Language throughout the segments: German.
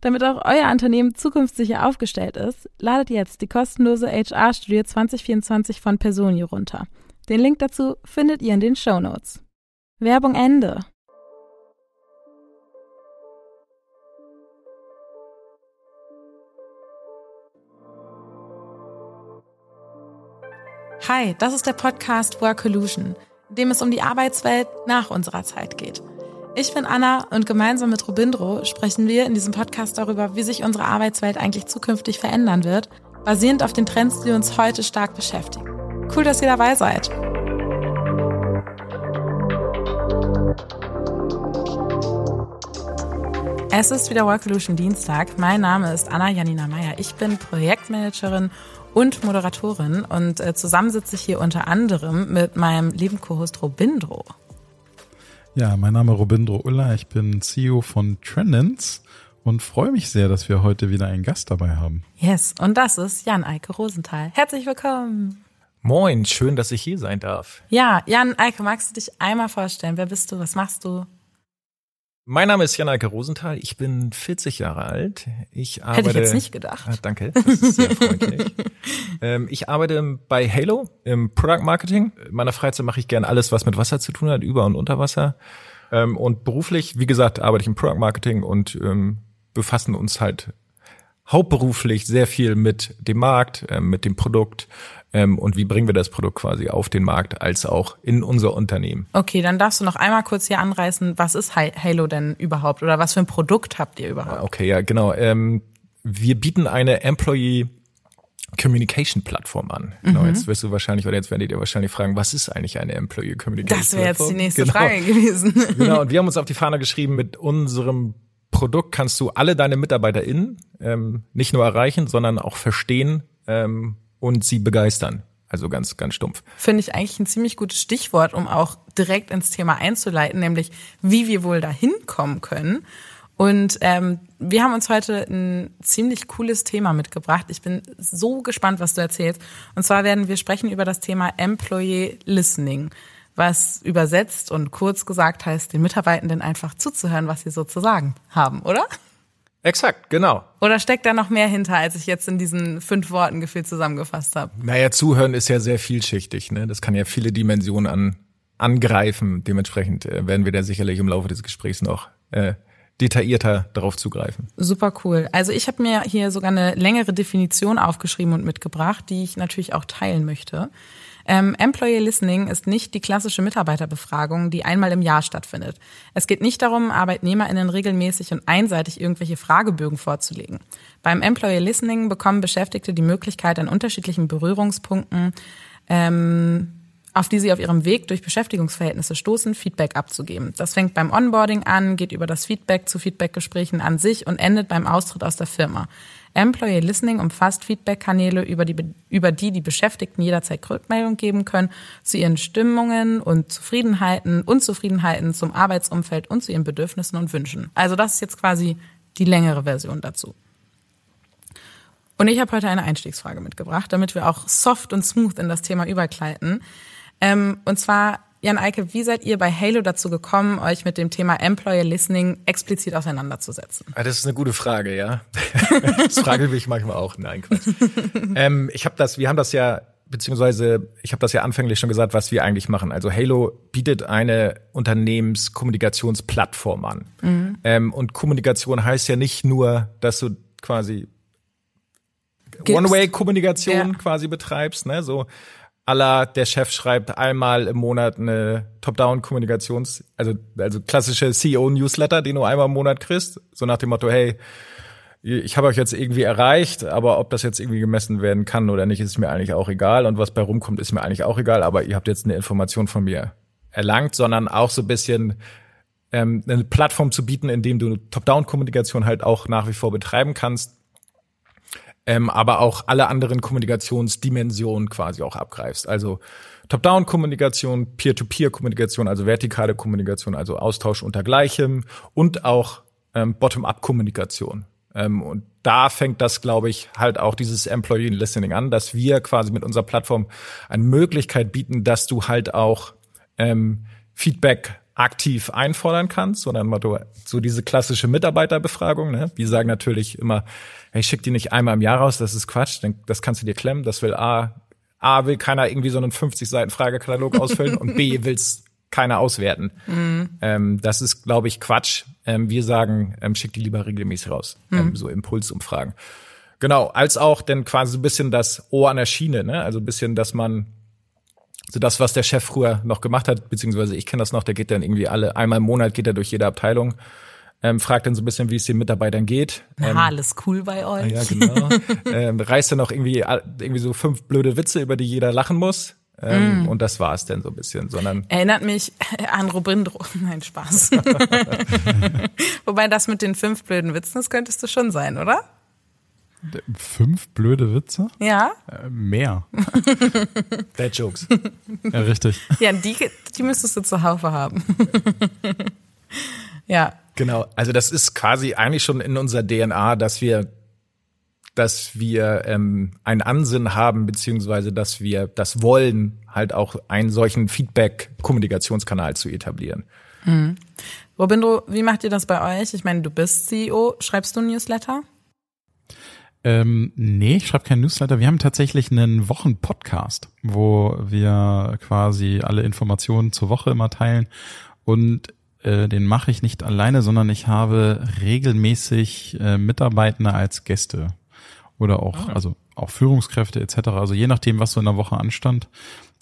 Damit auch euer Unternehmen zukunftssicher aufgestellt ist, ladet jetzt die kostenlose HR-Studie 2024 von Personio runter. Den Link dazu findet ihr in den Show Notes. Werbung Ende. Hi, das ist der Podcast Work Illusion, in dem es um die Arbeitswelt nach unserer Zeit geht. Ich bin Anna und gemeinsam mit Robindro sprechen wir in diesem Podcast darüber, wie sich unsere Arbeitswelt eigentlich zukünftig verändern wird, basierend auf den Trends, die uns heute stark beschäftigen. Cool, dass ihr dabei seid. Es ist wieder Work Solution Dienstag. Mein Name ist Anna Janina Meyer. Ich bin Projektmanagerin und Moderatorin und äh, zusammen sitze ich hier unter anderem mit meinem lieben Co-Host Robindro. Ja, mein Name ist Robindro Ulla, ich bin CEO von Trendens und freue mich sehr, dass wir heute wieder einen Gast dabei haben. Yes, und das ist Jan Eike Rosenthal. Herzlich willkommen. Moin, schön, dass ich hier sein darf. Ja, Jan Eike, magst du dich einmal vorstellen? Wer bist du? Was machst du? Mein Name ist Jan-Eike Rosenthal. Ich bin 40 Jahre alt. Ich arbeite, Hätte ich jetzt nicht gedacht. Ah, danke, das ist sehr freundlich. ähm, ich arbeite bei Halo im Product Marketing. In meiner Freizeit mache ich gern alles, was mit Wasser zu tun hat, über und unter Wasser. Ähm, und beruflich, wie gesagt, arbeite ich im Product Marketing und ähm, befassen uns halt hauptberuflich sehr viel mit dem Markt, äh, mit dem Produkt, ähm, und wie bringen wir das Produkt quasi auf den Markt als auch in unser Unternehmen. Okay, dann darfst du noch einmal kurz hier anreißen, was ist Halo denn überhaupt oder was für ein Produkt habt ihr überhaupt? Okay, ja, genau. Ähm, wir bieten eine Employee Communication Plattform an. Genau, mhm. jetzt wirst du wahrscheinlich, oder jetzt werdet ihr wahrscheinlich fragen, was ist eigentlich eine Employee Communication Das wäre jetzt die nächste genau. Frage gewesen. genau, und wir haben uns auf die Fahne geschrieben, mit unserem Produkt kannst du alle deine MitarbeiterInnen ähm, nicht nur erreichen, sondern auch verstehen ähm, und sie begeistern. Also ganz, ganz stumpf. Finde ich eigentlich ein ziemlich gutes Stichwort, um auch direkt ins Thema einzuleiten, nämlich wie wir wohl dahin kommen können. Und ähm, wir haben uns heute ein ziemlich cooles Thema mitgebracht. Ich bin so gespannt, was du erzählst. Und zwar werden wir sprechen über das Thema Employee Listening, was übersetzt und kurz gesagt heißt, den Mitarbeitenden einfach zuzuhören, was sie so zu sagen haben, oder? Exakt, genau. Oder steckt da noch mehr hinter, als ich jetzt in diesen fünf Worten gefühlt zusammengefasst habe? Naja, zuhören ist ja sehr vielschichtig. Ne? Das kann ja viele Dimensionen an, angreifen. Dementsprechend äh, werden wir da sicherlich im Laufe des Gesprächs noch äh, detaillierter darauf zugreifen. Super cool. Also ich habe mir hier sogar eine längere Definition aufgeschrieben und mitgebracht, die ich natürlich auch teilen möchte. Ähm, Employee Listening ist nicht die klassische Mitarbeiterbefragung, die einmal im Jahr stattfindet. Es geht nicht darum, ArbeitnehmerInnen regelmäßig und einseitig irgendwelche Fragebögen vorzulegen. Beim Employee Listening bekommen Beschäftigte die Möglichkeit, an unterschiedlichen Berührungspunkten ähm, auf die sie auf ihrem Weg durch Beschäftigungsverhältnisse stoßen, Feedback abzugeben. Das fängt beim Onboarding an, geht über das Feedback zu Feedbackgesprächen an sich und endet beim Austritt aus der Firma. Employee Listening umfasst Feedback-Kanäle, über die, über die die Beschäftigten jederzeit Rückmeldung geben können zu ihren Stimmungen und Zufriedenheiten, Unzufriedenheiten zum Arbeitsumfeld und zu ihren Bedürfnissen und Wünschen. Also das ist jetzt quasi die längere Version dazu. Und ich habe heute eine Einstiegsfrage mitgebracht, damit wir auch soft und smooth in das Thema übergleiten. Ähm, und zwar, Jan Eike, wie seid ihr bei Halo dazu gekommen, euch mit dem Thema Employer Listening explizit auseinanderzusetzen? Ah, das ist eine gute Frage, ja. das frage ich manchmal auch. Nein, Quatsch. ähm, ich habe das, wir haben das ja beziehungsweise ich habe das ja anfänglich schon gesagt, was wir eigentlich machen. Also Halo bietet eine Unternehmenskommunikationsplattform an. Mhm. Ähm, und Kommunikation heißt ja nicht nur, dass du quasi One-Way-Kommunikation ja. quasi betreibst, ne? So aller der Chef schreibt einmal im Monat eine Top-Down-Kommunikations, also also klassische CEO-Newsletter, den du einmal im Monat kriegst, so nach dem Motto, hey, ich habe euch jetzt irgendwie erreicht, aber ob das jetzt irgendwie gemessen werden kann oder nicht, ist mir eigentlich auch egal. Und was bei rumkommt, ist mir eigentlich auch egal. Aber ihr habt jetzt eine Information von mir erlangt, sondern auch so ein bisschen ähm, eine Plattform zu bieten, in dem du Top-Down-Kommunikation halt auch nach wie vor betreiben kannst, ähm, aber auch alle anderen Kommunikationsdimensionen quasi auch abgreifst. Also Top-Down-Kommunikation, Peer-to-Peer-Kommunikation, also vertikale Kommunikation, also Austausch unter Gleichem und auch ähm, Bottom-up-Kommunikation. Ähm, und da fängt das, glaube ich, halt auch dieses Employee Listening an, dass wir quasi mit unserer Plattform eine Möglichkeit bieten, dass du halt auch ähm, Feedback aktiv einfordern kannst, sondern so diese klassische Mitarbeiterbefragung. Ne? Wir sagen natürlich immer, hey, schick die nicht einmal im Jahr raus, das ist Quatsch, das kannst du dir klemmen, das will A, A will keiner irgendwie so einen 50 Seiten Fragekatalog ausfüllen und B will's keiner auswerten. Mhm. Ähm, das ist, glaube ich, Quatsch. Ähm, wir sagen, ähm, schick die lieber regelmäßig raus. Mhm. Ähm, so Impulsumfragen. Genau, als auch denn quasi so ein bisschen das Ohr an der Schiene, ne? Also ein bisschen, dass man so das, was der Chef früher noch gemacht hat, beziehungsweise ich kenne das noch, der geht dann irgendwie alle, einmal im Monat geht er durch jede Abteilung, ähm, fragt dann so ein bisschen, wie es den Mitarbeitern geht. Na, ähm, alles cool bei euch. Ja, genau. ähm, reißt dann noch irgendwie, irgendwie so fünf blöde Witze, über die jeder lachen muss. Ähm, mm. Und das war es dann so ein bisschen, sondern. Erinnert mich an Robindro. Nein, Spaß. Wobei das mit den fünf blöden Witzen, das könntest du schon sein, oder? Fünf blöde Witze? Ja. Äh, mehr. Bad Jokes. Ja, richtig. Ja, die, die müsstest du zuhauf haben. ja. Genau. Also das ist quasi eigentlich schon in unserer DNA, dass wir dass wir ähm, ein Ansinnen haben, beziehungsweise dass wir das wollen, halt auch einen solchen Feedback-Kommunikationskanal zu etablieren. Mhm. Robindo, wie macht ihr das bei euch? Ich meine, du bist CEO. Schreibst du ein Newsletter? Ähm, nee, ich schreibe keinen Newsletter. Wir haben tatsächlich einen Wochenpodcast, wo wir quasi alle Informationen zur Woche immer teilen. Und äh, den mache ich nicht alleine, sondern ich habe regelmäßig äh, Mitarbeitende als Gäste oder auch, ah. also auch Führungskräfte etc. Also je nachdem, was so in der Woche anstand.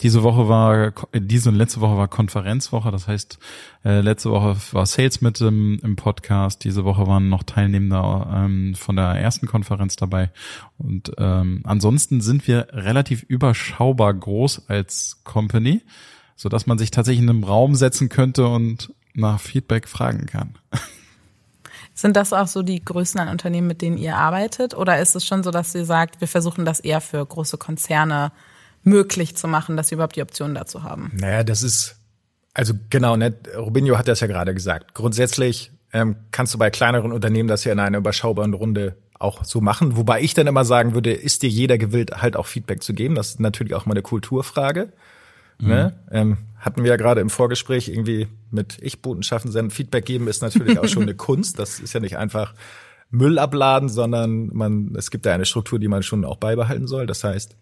Diese Woche war, diese und letzte Woche war Konferenzwoche. Das heißt, äh, letzte Woche war Sales mit im, im Podcast. Diese Woche waren noch Teilnehmer ähm, von der ersten Konferenz dabei. Und ähm, ansonsten sind wir relativ überschaubar groß als Company, so dass man sich tatsächlich in einem Raum setzen könnte und nach Feedback fragen kann. Sind das auch so die Größen an Unternehmen, mit denen ihr arbeitet? Oder ist es schon so, dass ihr sagt, wir versuchen das eher für große Konzerne möglich zu machen, dass sie überhaupt die Option dazu haben? Naja, das ist, also genau, ne, Rubinho hat das ja gerade gesagt. Grundsätzlich ähm, kannst du bei kleineren Unternehmen das ja in einer überschaubaren Runde auch so machen. Wobei ich dann immer sagen würde, ist dir jeder gewillt, halt auch Feedback zu geben? Das ist natürlich auch mal eine Kulturfrage. Mhm. Ne? Ähm, hatten wir ja gerade im Vorgespräch irgendwie mit Ich-Botenschaften senden. Feedback geben ist natürlich auch schon eine Kunst. Das ist ja nicht einfach Müll abladen, sondern man, es gibt ja eine Struktur, die man schon auch beibehalten soll. Das heißt,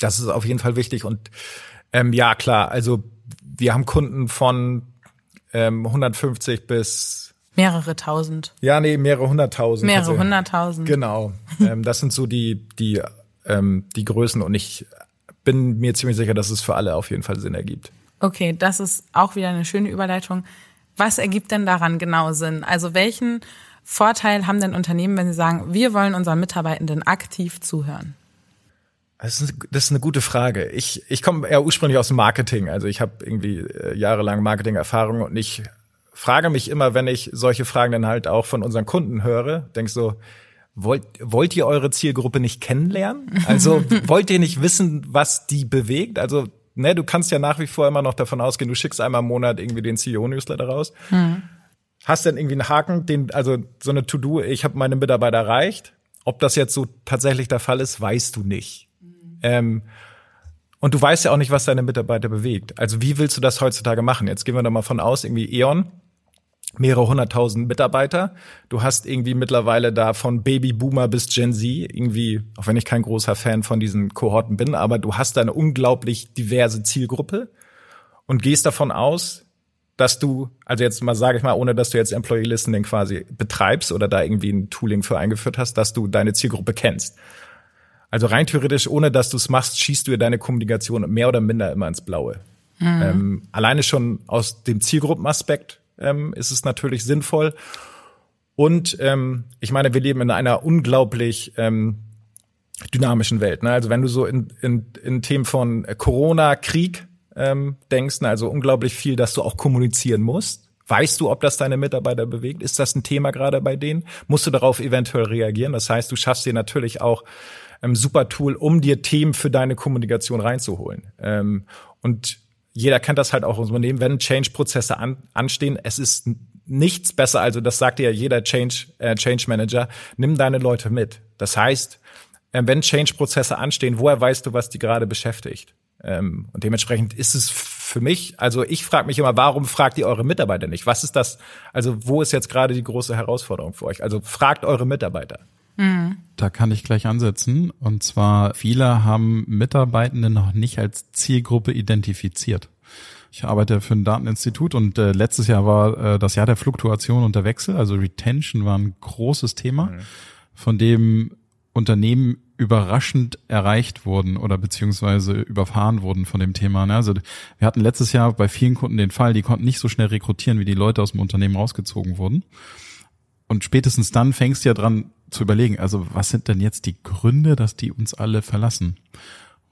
das ist auf jeden Fall wichtig. Und ähm, ja, klar, also wir haben Kunden von ähm, 150 bis mehrere tausend. Ja, nee, mehrere hunderttausend. Mehrere also, hunderttausend. Genau. ähm, das sind so die, die, ähm, die Größen und ich bin mir ziemlich sicher, dass es für alle auf jeden Fall Sinn ergibt. Okay, das ist auch wieder eine schöne Überleitung. Was ergibt denn daran genau Sinn? Also welchen Vorteil haben denn Unternehmen, wenn sie sagen, wir wollen unseren Mitarbeitenden aktiv zuhören? Das ist, das ist eine gute Frage. Ich, ich komme eher ursprünglich aus dem Marketing. Also ich habe irgendwie äh, jahrelang Marketing-Erfahrung und ich frage mich immer, wenn ich solche Fragen dann halt auch von unseren Kunden höre, denk so, wollt, wollt ihr eure Zielgruppe nicht kennenlernen? Also wollt ihr nicht wissen, was die bewegt? Also, ne, du kannst ja nach wie vor immer noch davon ausgehen, du schickst einmal im Monat irgendwie den CEO-Newsletter raus. Hm. Hast dann irgendwie einen Haken, den, also so eine To-Do, ich habe meine Mitarbeiter erreicht, Ob das jetzt so tatsächlich der Fall ist, weißt du nicht. Ähm, und du weißt ja auch nicht, was deine Mitarbeiter bewegt. Also wie willst du das heutzutage machen? Jetzt gehen wir doch mal von aus, irgendwie E.ON, mehrere hunderttausend Mitarbeiter. Du hast irgendwie mittlerweile da von Babyboomer bis Gen Z irgendwie, auch wenn ich kein großer Fan von diesen Kohorten bin, aber du hast da eine unglaublich diverse Zielgruppe und gehst davon aus, dass du, also jetzt mal sage ich mal, ohne dass du jetzt Employee Listening quasi betreibst oder da irgendwie ein Tooling für eingeführt hast, dass du deine Zielgruppe kennst. Also rein theoretisch, ohne dass du es machst, schießt du dir deine Kommunikation mehr oder minder immer ins Blaue. Mhm. Ähm, alleine schon aus dem Zielgruppenaspekt ähm, ist es natürlich sinnvoll. Und ähm, ich meine, wir leben in einer unglaublich ähm, dynamischen Welt. Ne? Also wenn du so in, in, in Themen von Corona, Krieg ähm, denkst, ne? also unglaublich viel, dass du auch kommunizieren musst. Weißt du, ob das deine Mitarbeiter bewegt? Ist das ein Thema gerade bei denen? Musst du darauf eventuell reagieren? Das heißt, du schaffst dir natürlich auch ähm, super Tool, um dir Themen für deine Kommunikation reinzuholen. Ähm, und jeder kennt das halt auch aus Unternehmen, wenn Change-Prozesse an, anstehen. Es ist nichts besser, also das sagt ja jeder Change, äh, Change Manager, nimm deine Leute mit. Das heißt, äh, wenn Change-Prozesse anstehen, woher weißt du, was die gerade beschäftigt? Ähm, und dementsprechend ist es für mich, also ich frage mich immer, warum fragt ihr eure Mitarbeiter nicht? Was ist das, also wo ist jetzt gerade die große Herausforderung für euch? Also fragt eure Mitarbeiter. Da kann ich gleich ansetzen. Und zwar, viele haben Mitarbeitende noch nicht als Zielgruppe identifiziert. Ich arbeite für ein Dateninstitut und äh, letztes Jahr war äh, das Jahr der Fluktuation und der Wechsel. Also Retention war ein großes Thema, mhm. von dem Unternehmen überraschend erreicht wurden oder beziehungsweise überfahren wurden von dem Thema. Ne? Also wir hatten letztes Jahr bei vielen Kunden den Fall, die konnten nicht so schnell rekrutieren, wie die Leute aus dem Unternehmen rausgezogen wurden. Und spätestens dann fängst du ja dran zu überlegen, also was sind denn jetzt die Gründe, dass die uns alle verlassen?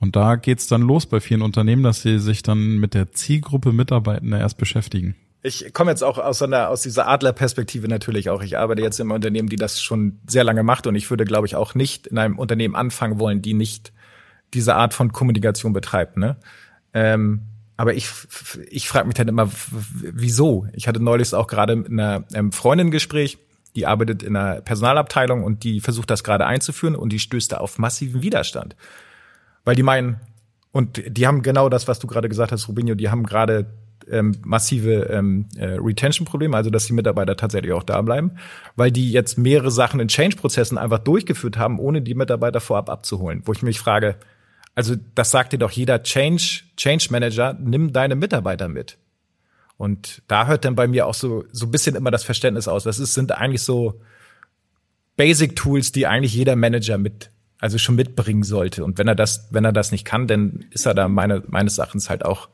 Und da geht's dann los bei vielen Unternehmen, dass sie sich dann mit der Zielgruppe Mitarbeitender erst beschäftigen. Ich komme jetzt auch aus, einer, aus dieser Adlerperspektive natürlich auch. Ich arbeite jetzt im Unternehmen, die das schon sehr lange macht und ich würde, glaube ich, auch nicht in einem Unternehmen anfangen wollen, die nicht diese Art von Kommunikation betreibt. Ne? Ähm, aber ich, ich frage mich dann immer, wieso? Ich hatte neulich auch gerade mit einer ähm, Freundin Gespräch, die arbeitet in einer Personalabteilung und die versucht das gerade einzuführen und die stößt da auf massiven Widerstand. Weil die meinen, und die haben genau das, was du gerade gesagt hast, Rubinho, die haben gerade ähm, massive ähm, äh, Retention-Probleme, also dass die Mitarbeiter tatsächlich auch da bleiben, weil die jetzt mehrere Sachen in Change-Prozessen einfach durchgeführt haben, ohne die Mitarbeiter vorab abzuholen. Wo ich mich frage, also das sagt dir doch jeder Change, Change Manager, nimm deine Mitarbeiter mit. Und da hört dann bei mir auch so, so ein bisschen immer das Verständnis aus. Das ist, sind eigentlich so Basic Tools, die eigentlich jeder Manager mit, also schon mitbringen sollte. Und wenn er das, wenn er das nicht kann, dann ist er da meine, meines Erachtens halt auch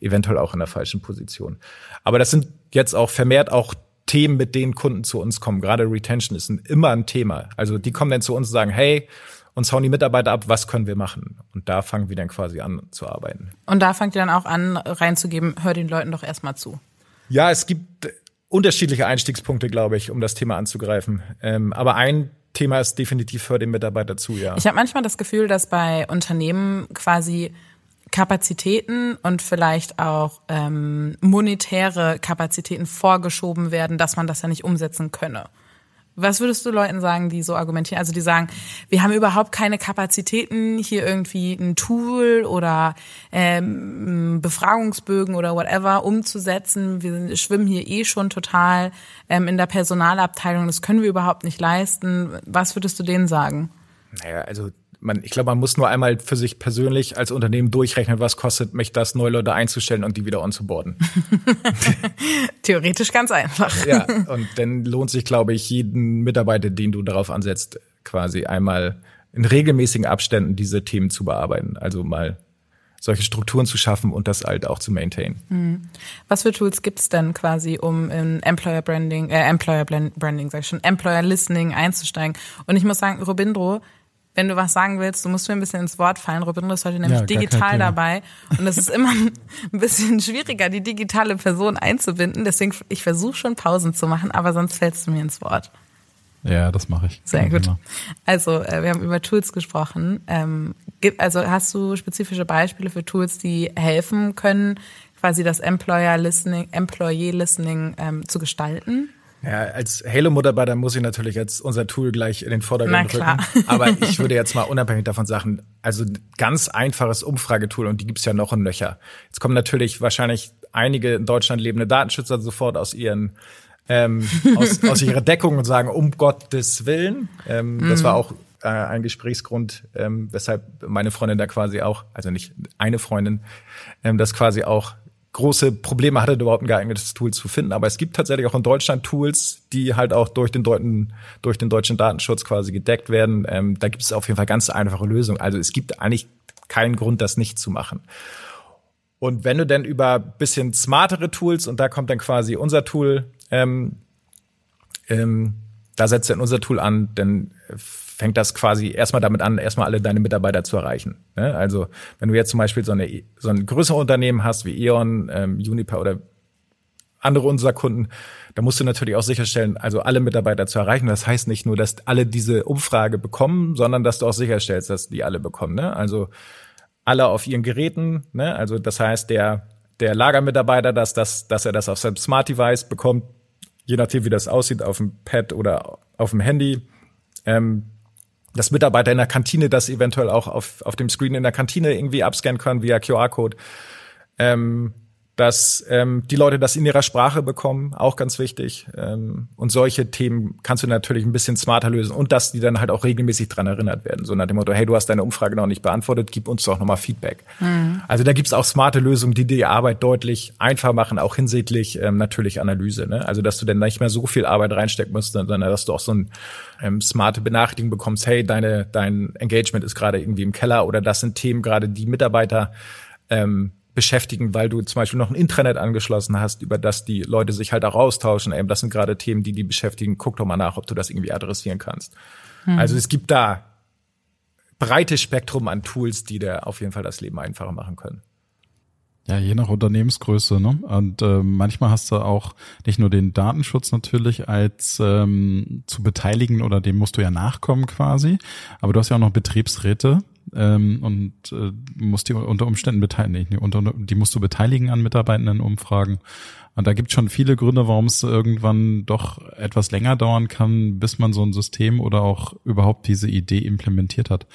eventuell auch in der falschen Position. Aber das sind jetzt auch vermehrt auch Themen, mit denen Kunden zu uns kommen. Gerade Retention ist ein, immer ein Thema. Also die kommen dann zu uns und sagen, hey, uns hauen die Mitarbeiter ab, was können wir machen? Und da fangen wir dann quasi an zu arbeiten. Und da fangt ihr dann auch an, reinzugeben, hör den Leuten doch erstmal zu. Ja, es gibt unterschiedliche Einstiegspunkte, glaube ich, um das Thema anzugreifen. Ähm, aber ein Thema ist definitiv hör den Mitarbeiter zu, ja. Ich habe manchmal das Gefühl, dass bei Unternehmen quasi Kapazitäten und vielleicht auch ähm, monetäre Kapazitäten vorgeschoben werden, dass man das ja nicht umsetzen könne. Was würdest du Leuten sagen, die so argumentieren? Also die sagen, wir haben überhaupt keine Kapazitäten, hier irgendwie ein Tool oder ähm, Befragungsbögen oder whatever umzusetzen. Wir schwimmen hier eh schon total ähm, in der Personalabteilung. Das können wir überhaupt nicht leisten. Was würdest du denen sagen? Naja, also man, ich glaube, man muss nur einmal für sich persönlich als Unternehmen durchrechnen, was kostet mich das, neue Leute einzustellen und die wieder onzuboarden. Theoretisch ganz einfach. Ja, und dann lohnt sich, glaube ich, jeden Mitarbeiter, den du darauf ansetzt, quasi einmal in regelmäßigen Abständen diese Themen zu bearbeiten. Also mal solche Strukturen zu schaffen und das halt auch zu maintain. Mhm. Was für Tools gibt's denn quasi, um in Employer Branding, äh, Employer Branding, sag ich schon, Employer Listening einzusteigen? Und ich muss sagen, Robindro, wenn du was sagen willst, du musst mir ein bisschen ins Wort fallen. Robin ist heute nämlich ja, digital dabei. Und es ist immer ein bisschen schwieriger, die digitale Person einzubinden. Deswegen, ich versuche schon Pausen zu machen, aber sonst fällst du mir ins Wort. Ja, das mache ich. Sehr gut. Also, äh, wir haben über Tools gesprochen. Ähm, also, hast du spezifische Beispiele für Tools, die helfen können, quasi das Employer Listening, Employee Listening ähm, zu gestalten? Ja, als Halo-Mitarbeiter muss ich natürlich als unser Tool gleich in den Vordergrund rücken. Aber ich würde jetzt mal unabhängig davon sagen, also ganz einfaches Umfragetool und die gibt's ja noch in Löcher. Jetzt kommen natürlich wahrscheinlich einige in Deutschland lebende Datenschützer sofort aus ihren ähm, aus, aus ihrer Deckung und sagen, um Gottes Willen. Ähm, mm. Das war mhm. auch äh, ein Gesprächsgrund, ähm, weshalb meine Freundin da quasi auch, also nicht eine Freundin, ähm, das quasi auch große Probleme hatte, überhaupt ein geeignetes Tool zu finden. Aber es gibt tatsächlich auch in Deutschland Tools, die halt auch durch den, Deuten, durch den deutschen Datenschutz quasi gedeckt werden. Ähm, da gibt es auf jeden Fall ganz einfache Lösungen. Also es gibt eigentlich keinen Grund, das nicht zu machen. Und wenn du denn über bisschen smartere Tools, und da kommt dann quasi unser Tool, ähm, ähm, da setzt dann unser Tool an, dann fängt das quasi erstmal damit an, erstmal alle deine Mitarbeiter zu erreichen. Ne? Also wenn du jetzt zum Beispiel so, eine, so ein größeres Unternehmen hast wie E.ON, ähm, Uniper oder andere unserer Kunden, da musst du natürlich auch sicherstellen, also alle Mitarbeiter zu erreichen. Das heißt nicht nur, dass alle diese Umfrage bekommen, sondern dass du auch sicherstellst, dass die alle bekommen. Ne? Also alle auf ihren Geräten. Ne? Also das heißt, der der Lagermitarbeiter, dass, dass, dass er das auf seinem Smart Device bekommt, je nachdem wie das aussieht, auf dem Pad oder auf dem Handy. Ähm, dass Mitarbeiter in der Kantine das eventuell auch auf, auf dem Screen in der Kantine irgendwie abscannen können via QR-Code. Ähm, dass ähm, die Leute das in ihrer Sprache bekommen, auch ganz wichtig. Ähm, und solche Themen kannst du natürlich ein bisschen smarter lösen und dass die dann halt auch regelmäßig dran erinnert werden. So nach dem Motto, hey, du hast deine Umfrage noch nicht beantwortet, gib uns doch nochmal Feedback. Mhm. Also da gibt's auch smarte Lösungen, die die Arbeit deutlich einfacher machen, auch hinsichtlich ähm, natürlich Analyse. Ne? Also dass du dann nicht mehr so viel Arbeit reinstecken musst, sondern dass du auch so ein ähm, smarte Benachrichtigung bekommst, hey, deine, dein Engagement ist gerade irgendwie im Keller oder das sind Themen gerade, die Mitarbeiter ähm, beschäftigen, weil du zum Beispiel noch ein Intranet angeschlossen hast, über das die Leute sich halt auch austauschen. Ey, das sind gerade Themen, die die beschäftigen. Guck doch mal nach, ob du das irgendwie adressieren kannst. Hm. Also es gibt da breites Spektrum an Tools, die dir auf jeden Fall das Leben einfacher machen können. Ja, je nach Unternehmensgröße, ne? Und äh, manchmal hast du auch nicht nur den Datenschutz natürlich als ähm, zu beteiligen oder dem musst du ja nachkommen quasi, aber du hast ja auch noch Betriebsräte, ähm, und äh, musst die unter Umständen beteiligen, unter, die musst du beteiligen an mitarbeitenden Umfragen. Und da gibt schon viele Gründe, warum es irgendwann doch etwas länger dauern kann, bis man so ein System oder auch überhaupt diese Idee implementiert hat.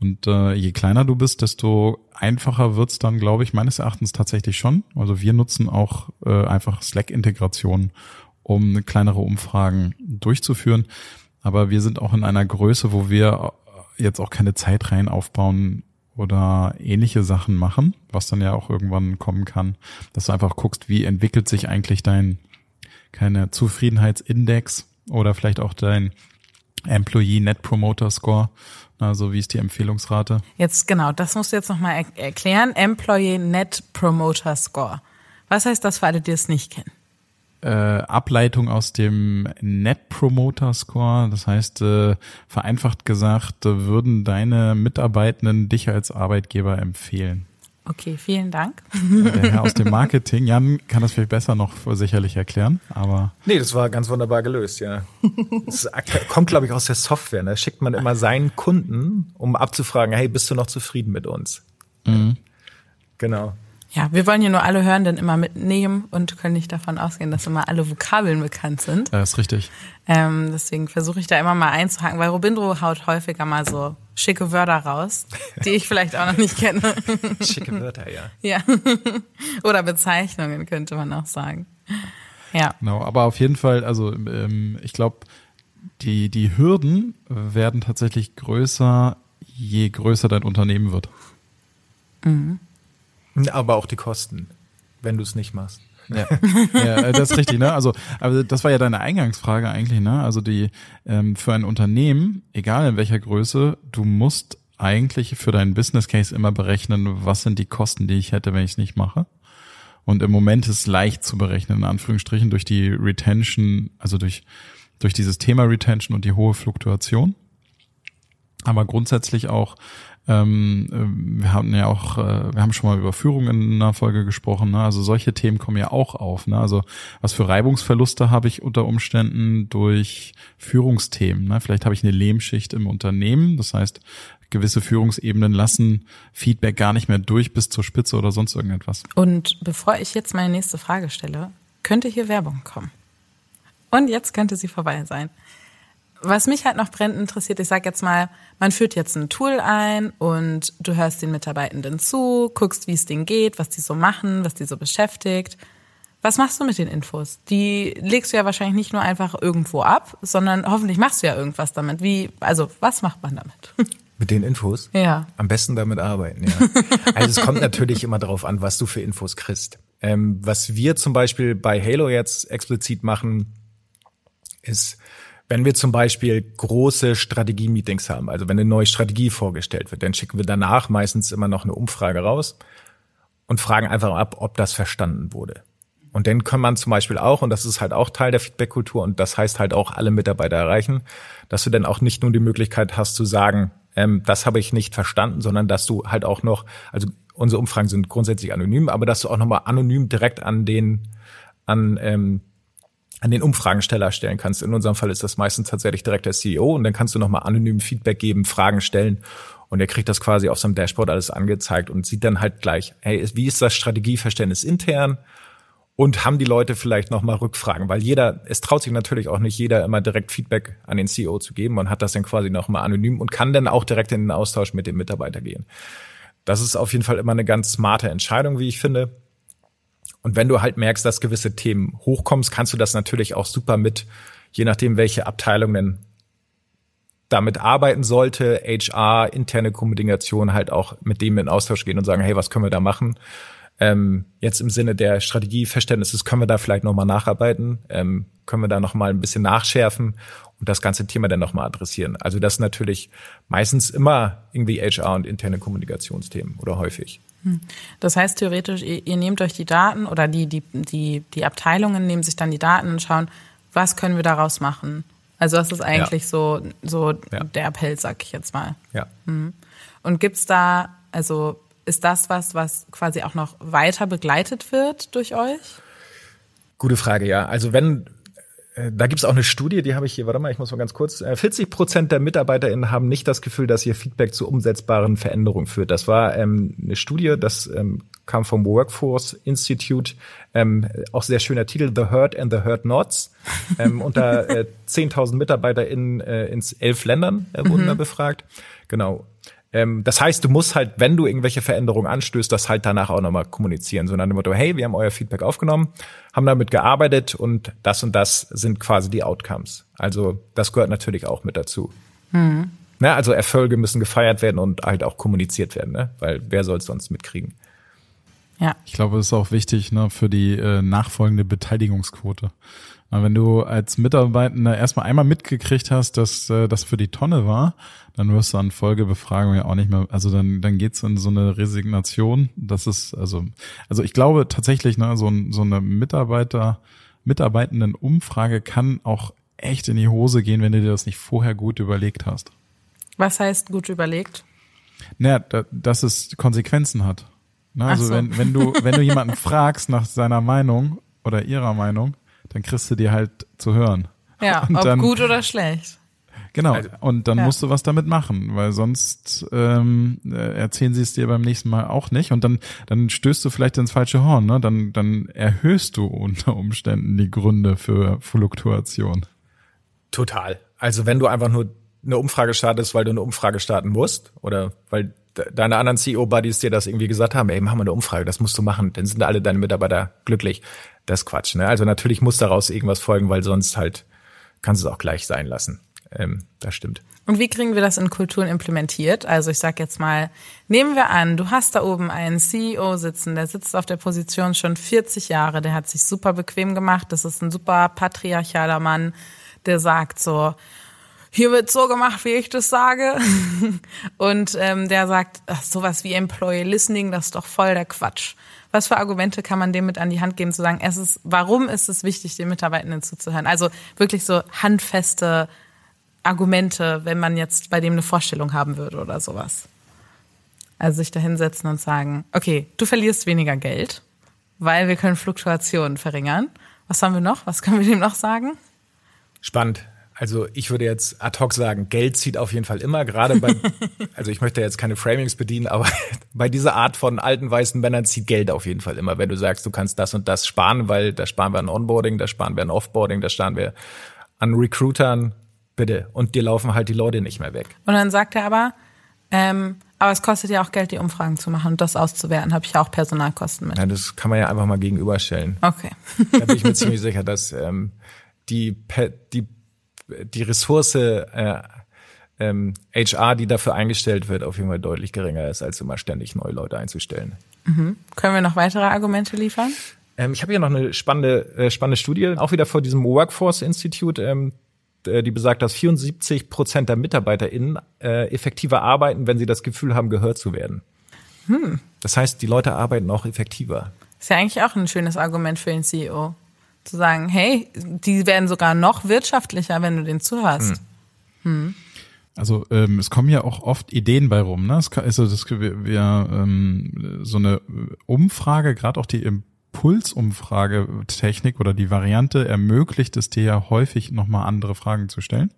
Und äh, je kleiner du bist, desto einfacher wird's dann, glaube ich, meines Erachtens tatsächlich schon. Also wir nutzen auch äh, einfach Slack-Integration, um kleinere Umfragen durchzuführen. Aber wir sind auch in einer Größe, wo wir jetzt auch keine Zeitreihen aufbauen oder ähnliche Sachen machen, was dann ja auch irgendwann kommen kann, dass du einfach guckst, wie entwickelt sich eigentlich dein keine Zufriedenheitsindex oder vielleicht auch dein Employee Net Promoter Score. Also wie ist die Empfehlungsrate? Jetzt genau, das musst du jetzt nochmal er erklären. Employee Net Promoter Score. Was heißt das für alle, die es nicht kennen? Äh, Ableitung aus dem Net Promoter Score. Das heißt, äh, vereinfacht gesagt, würden deine Mitarbeitenden dich als Arbeitgeber empfehlen. Okay, vielen Dank. Der Herr aus dem Marketing, Jan kann das vielleicht besser noch sicherlich erklären, aber. Nee, das war ganz wunderbar gelöst, ja. Das kommt, glaube ich, aus der Software. Da ne? schickt man immer seinen Kunden, um abzufragen, hey, bist du noch zufrieden mit uns? Mhm. Genau. Ja, wir wollen hier nur alle Hörenden immer mitnehmen und können nicht davon ausgehen, dass immer alle Vokabeln bekannt sind. Ja, ist richtig. Ähm, deswegen versuche ich da immer mal einzuhaken, weil Robindro haut häufiger mal so schicke Wörter raus, die ich vielleicht auch noch nicht kenne. schicke Wörter, ja. Ja. Oder Bezeichnungen könnte man auch sagen. Ja. Genau, aber auf jeden Fall, also ähm, ich glaube, die, die Hürden werden tatsächlich größer, je größer dein Unternehmen wird. Mhm. Aber auch die Kosten, wenn du es nicht machst. Ja. ja, äh, das ist richtig, ne? Also, aber das war ja deine Eingangsfrage eigentlich, ne? Also die ähm, für ein Unternehmen, egal in welcher Größe, du musst eigentlich für deinen Business Case immer berechnen, was sind die Kosten, die ich hätte, wenn ich es nicht mache. Und im Moment ist es leicht zu berechnen, in Anführungsstrichen, durch die Retention, also durch, durch dieses Thema Retention und die hohe Fluktuation. Aber grundsätzlich auch ähm, äh, wir haben ja auch, äh, wir haben schon mal über Führung in einer Folge gesprochen. Ne? Also solche Themen kommen ja auch auf. Ne? Also was für Reibungsverluste habe ich unter Umständen durch Führungsthemen? Ne? Vielleicht habe ich eine Lehmschicht im Unternehmen. Das heißt, gewisse Führungsebenen lassen Feedback gar nicht mehr durch bis zur Spitze oder sonst irgendetwas. Und bevor ich jetzt meine nächste Frage stelle, könnte hier Werbung kommen. Und jetzt könnte sie vorbei sein. Was mich halt noch brennend interessiert, ich sag jetzt mal, man führt jetzt ein Tool ein und du hörst den Mitarbeitenden zu, guckst, wie es denen geht, was die so machen, was die so beschäftigt. Was machst du mit den Infos? Die legst du ja wahrscheinlich nicht nur einfach irgendwo ab, sondern hoffentlich machst du ja irgendwas damit. Wie, also was macht man damit? Mit den Infos? Ja. Am besten damit arbeiten, ja. also es kommt natürlich immer darauf an, was du für Infos kriegst. Ähm, was wir zum Beispiel bei Halo jetzt explizit machen, ist, wenn wir zum Beispiel große Strategie-Meetings haben, also wenn eine neue Strategie vorgestellt wird, dann schicken wir danach meistens immer noch eine Umfrage raus und fragen einfach ab, ob das verstanden wurde. Und dann kann man zum Beispiel auch, und das ist halt auch Teil der Feedback-Kultur, und das heißt halt auch alle Mitarbeiter erreichen, dass du dann auch nicht nur die Möglichkeit hast zu sagen, ähm, das habe ich nicht verstanden, sondern dass du halt auch noch, also unsere Umfragen sind grundsätzlich anonym, aber dass du auch nochmal anonym direkt an den, an ähm, an den Umfragensteller stellen kannst. In unserem Fall ist das meistens tatsächlich direkt der CEO und dann kannst du nochmal anonym Feedback geben, Fragen stellen und er kriegt das quasi auf seinem Dashboard alles angezeigt und sieht dann halt gleich, hey, wie ist das Strategieverständnis intern? Und haben die Leute vielleicht nochmal Rückfragen? Weil jeder, es traut sich natürlich auch nicht jeder immer direkt Feedback an den CEO zu geben und hat das dann quasi nochmal anonym und kann dann auch direkt in den Austausch mit dem Mitarbeiter gehen. Das ist auf jeden Fall immer eine ganz smarte Entscheidung, wie ich finde. Und wenn du halt merkst, dass gewisse Themen hochkommst, kannst du das natürlich auch super mit, je nachdem, welche Abteilung denn damit arbeiten sollte, HR, interne Kommunikation halt auch mit dem in Austausch gehen und sagen, hey, was können wir da machen? Ähm, jetzt im Sinne der Strategieverständnisses können wir da vielleicht nochmal nacharbeiten, ähm, können wir da nochmal ein bisschen nachschärfen und das ganze Thema dann nochmal adressieren. Also das natürlich meistens immer irgendwie HR und interne Kommunikationsthemen oder häufig. Das heißt theoretisch, ihr, ihr, nehmt euch die Daten oder die, die, die, die Abteilungen nehmen sich dann die Daten und schauen, was können wir daraus machen? Also das ist eigentlich ja. so, so ja. der Appell, sag ich jetzt mal. Ja. Hm. Und gibt's da, also ist das was, was quasi auch noch weiter begleitet wird durch euch? Gute Frage, ja. Also wenn, da gibt's auch eine Studie, die habe ich hier, warte mal, ich muss mal ganz kurz. 40 äh, Prozent der MitarbeiterInnen haben nicht das Gefühl, dass ihr Feedback zu umsetzbaren Veränderungen führt. Das war ähm, eine Studie, das ähm, kam vom Workforce Institute. Ähm, auch sehr schöner Titel, The Hurt and the Hurt Nots. Ähm, unter äh, 10.000 MitarbeiterInnen äh, in elf Ländern äh, wurden mhm. da befragt. Genau. Ähm, das heißt, du musst halt, wenn du irgendwelche Veränderungen anstößt, das halt danach auch nochmal kommunizieren. So nach dem Motto, hey, wir haben euer Feedback aufgenommen, haben damit gearbeitet und das und das sind quasi die Outcomes. Also das gehört natürlich auch mit dazu. Mhm. Ne, also Erfolge müssen gefeiert werden und halt auch kommuniziert werden, ne? weil wer soll es sonst mitkriegen? Ja. Ich glaube, es ist auch wichtig ne, für die äh, nachfolgende Beteiligungsquote. Wenn du als Mitarbeitender erstmal einmal mitgekriegt hast, dass äh, das für die Tonne war, dann wirst du an Folgebefragung ja auch nicht mehr, also dann, dann geht's in so eine Resignation. Das ist, also, also ich glaube tatsächlich, ne, so, so eine Mitarbeiter, Mitarbeitenden Umfrage kann auch echt in die Hose gehen, wenn du dir das nicht vorher gut überlegt hast. Was heißt gut überlegt? Naja, da, dass es Konsequenzen hat. Ne, also so. wenn, wenn du, wenn du jemanden fragst nach seiner Meinung oder ihrer Meinung, dann kriegst du dir halt zu hören. Ja, und ob dann, gut oder schlecht. Genau, also, und dann ja. musst du was damit machen, weil sonst ähm, äh, erzählen sie es dir beim nächsten Mal auch nicht und dann, dann stößt du vielleicht ins falsche Horn, ne? dann, dann erhöhst du unter Umständen die Gründe für Fluktuation. Total. Also wenn du einfach nur eine Umfrage startest, weil du eine Umfrage starten musst oder weil deine anderen CEO-Buddies dir das irgendwie gesagt haben, ey, mach mal eine Umfrage, das musst du machen, dann sind alle deine Mitarbeiter glücklich. Das Quatsch, ne? Also natürlich muss daraus irgendwas folgen, weil sonst halt kannst du es auch gleich sein lassen. Ähm, das stimmt. Und wie kriegen wir das in Kulturen implementiert? Also ich sag jetzt mal, nehmen wir an, du hast da oben einen CEO sitzen, der sitzt auf der Position schon 40 Jahre, der hat sich super bequem gemacht, das ist ein super patriarchaler Mann, der sagt so, hier wird so gemacht, wie ich das sage. Und ähm, der sagt, ach, sowas wie Employee Listening, das ist doch voll der Quatsch. Was für Argumente kann man dem mit an die Hand geben, zu sagen, es ist, warum ist es wichtig, den Mitarbeitenden zuzuhören? Also wirklich so handfeste Argumente, wenn man jetzt bei dem eine Vorstellung haben würde oder sowas. Also sich da hinsetzen und sagen, okay, du verlierst weniger Geld, weil wir können Fluktuationen verringern. Was haben wir noch? Was können wir dem noch sagen? Spannend. Also ich würde jetzt ad hoc sagen, Geld zieht auf jeden Fall immer, gerade bei, also ich möchte jetzt keine Framings bedienen, aber bei dieser Art von alten weißen Männern zieht Geld auf jeden Fall immer. Wenn du sagst, du kannst das und das sparen, weil da sparen wir an Onboarding, da sparen wir an Offboarding, da sparen wir an Recruitern, bitte. Und dir laufen halt die Leute nicht mehr weg. Und dann sagt er aber, ähm, aber es kostet ja auch Geld, die Umfragen zu machen und das auszuwerten, habe ich ja auch Personalkosten mit. Ja, das kann man ja einfach mal gegenüberstellen. Okay. Da bin ich mir ziemlich sicher, dass ähm, die, die die Ressource äh, ähm, HR, die dafür eingestellt wird, auf jeden Fall deutlich geringer ist, als immer ständig neue Leute einzustellen. Mhm. Können wir noch weitere Argumente liefern? Ähm, ich habe hier noch eine spannende, äh, spannende Studie, auch wieder vor diesem Workforce Institute, ähm, die besagt, dass 74 Prozent der MitarbeiterInnen äh, effektiver arbeiten, wenn sie das Gefühl haben, gehört zu werden. Hm. Das heißt, die Leute arbeiten auch effektiver. Ist ja eigentlich auch ein schönes Argument für den CEO zu sagen, hey, die werden sogar noch wirtschaftlicher, wenn du den zuhörst. Hm. Hm. Also ähm, es kommen ja auch oft Ideen bei rum. Ne? Es kann, also das, wir, wir ähm, so eine Umfrage, gerade auch die Impulsumfrage-Technik oder die Variante ermöglicht es dir ja häufig nochmal andere Fragen zu stellen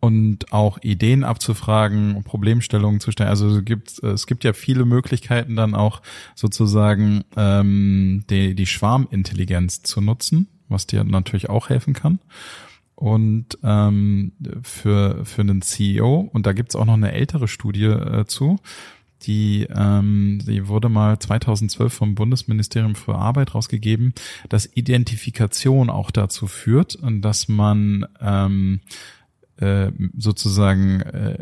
und auch Ideen abzufragen, Problemstellungen zu stellen. Also es gibt, es gibt ja viele Möglichkeiten dann auch sozusagen ähm, die, die Schwarmintelligenz zu nutzen, was dir natürlich auch helfen kann. Und ähm, für, für einen CEO, und da gibt's auch noch eine ältere Studie äh, zu, die, ähm, die wurde mal 2012 vom Bundesministerium für Arbeit rausgegeben, dass Identifikation auch dazu führt, dass man ähm, äh, sozusagen äh,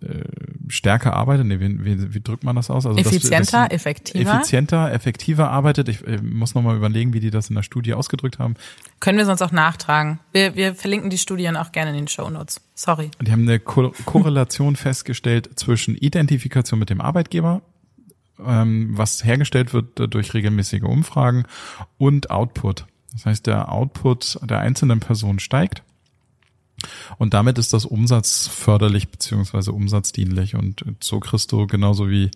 äh, stärker arbeitet. Nee, wie, wie, wie drückt man das aus? Also effizienter, das, effektiver. Effizienter, effektiver arbeitet. Ich, ich muss nochmal überlegen, wie die das in der Studie ausgedrückt haben. Können wir sonst auch nachtragen. Wir, wir verlinken die Studien auch gerne in den Show Notes. Sorry. Die haben eine Ko Korrelation festgestellt zwischen Identifikation mit dem Arbeitgeber, ähm, was hergestellt wird durch regelmäßige Umfragen und Output. Das heißt, der Output der einzelnen Person steigt und damit ist das umsatzförderlich beziehungsweise umsatzdienlich. Und so kriegst du genauso wie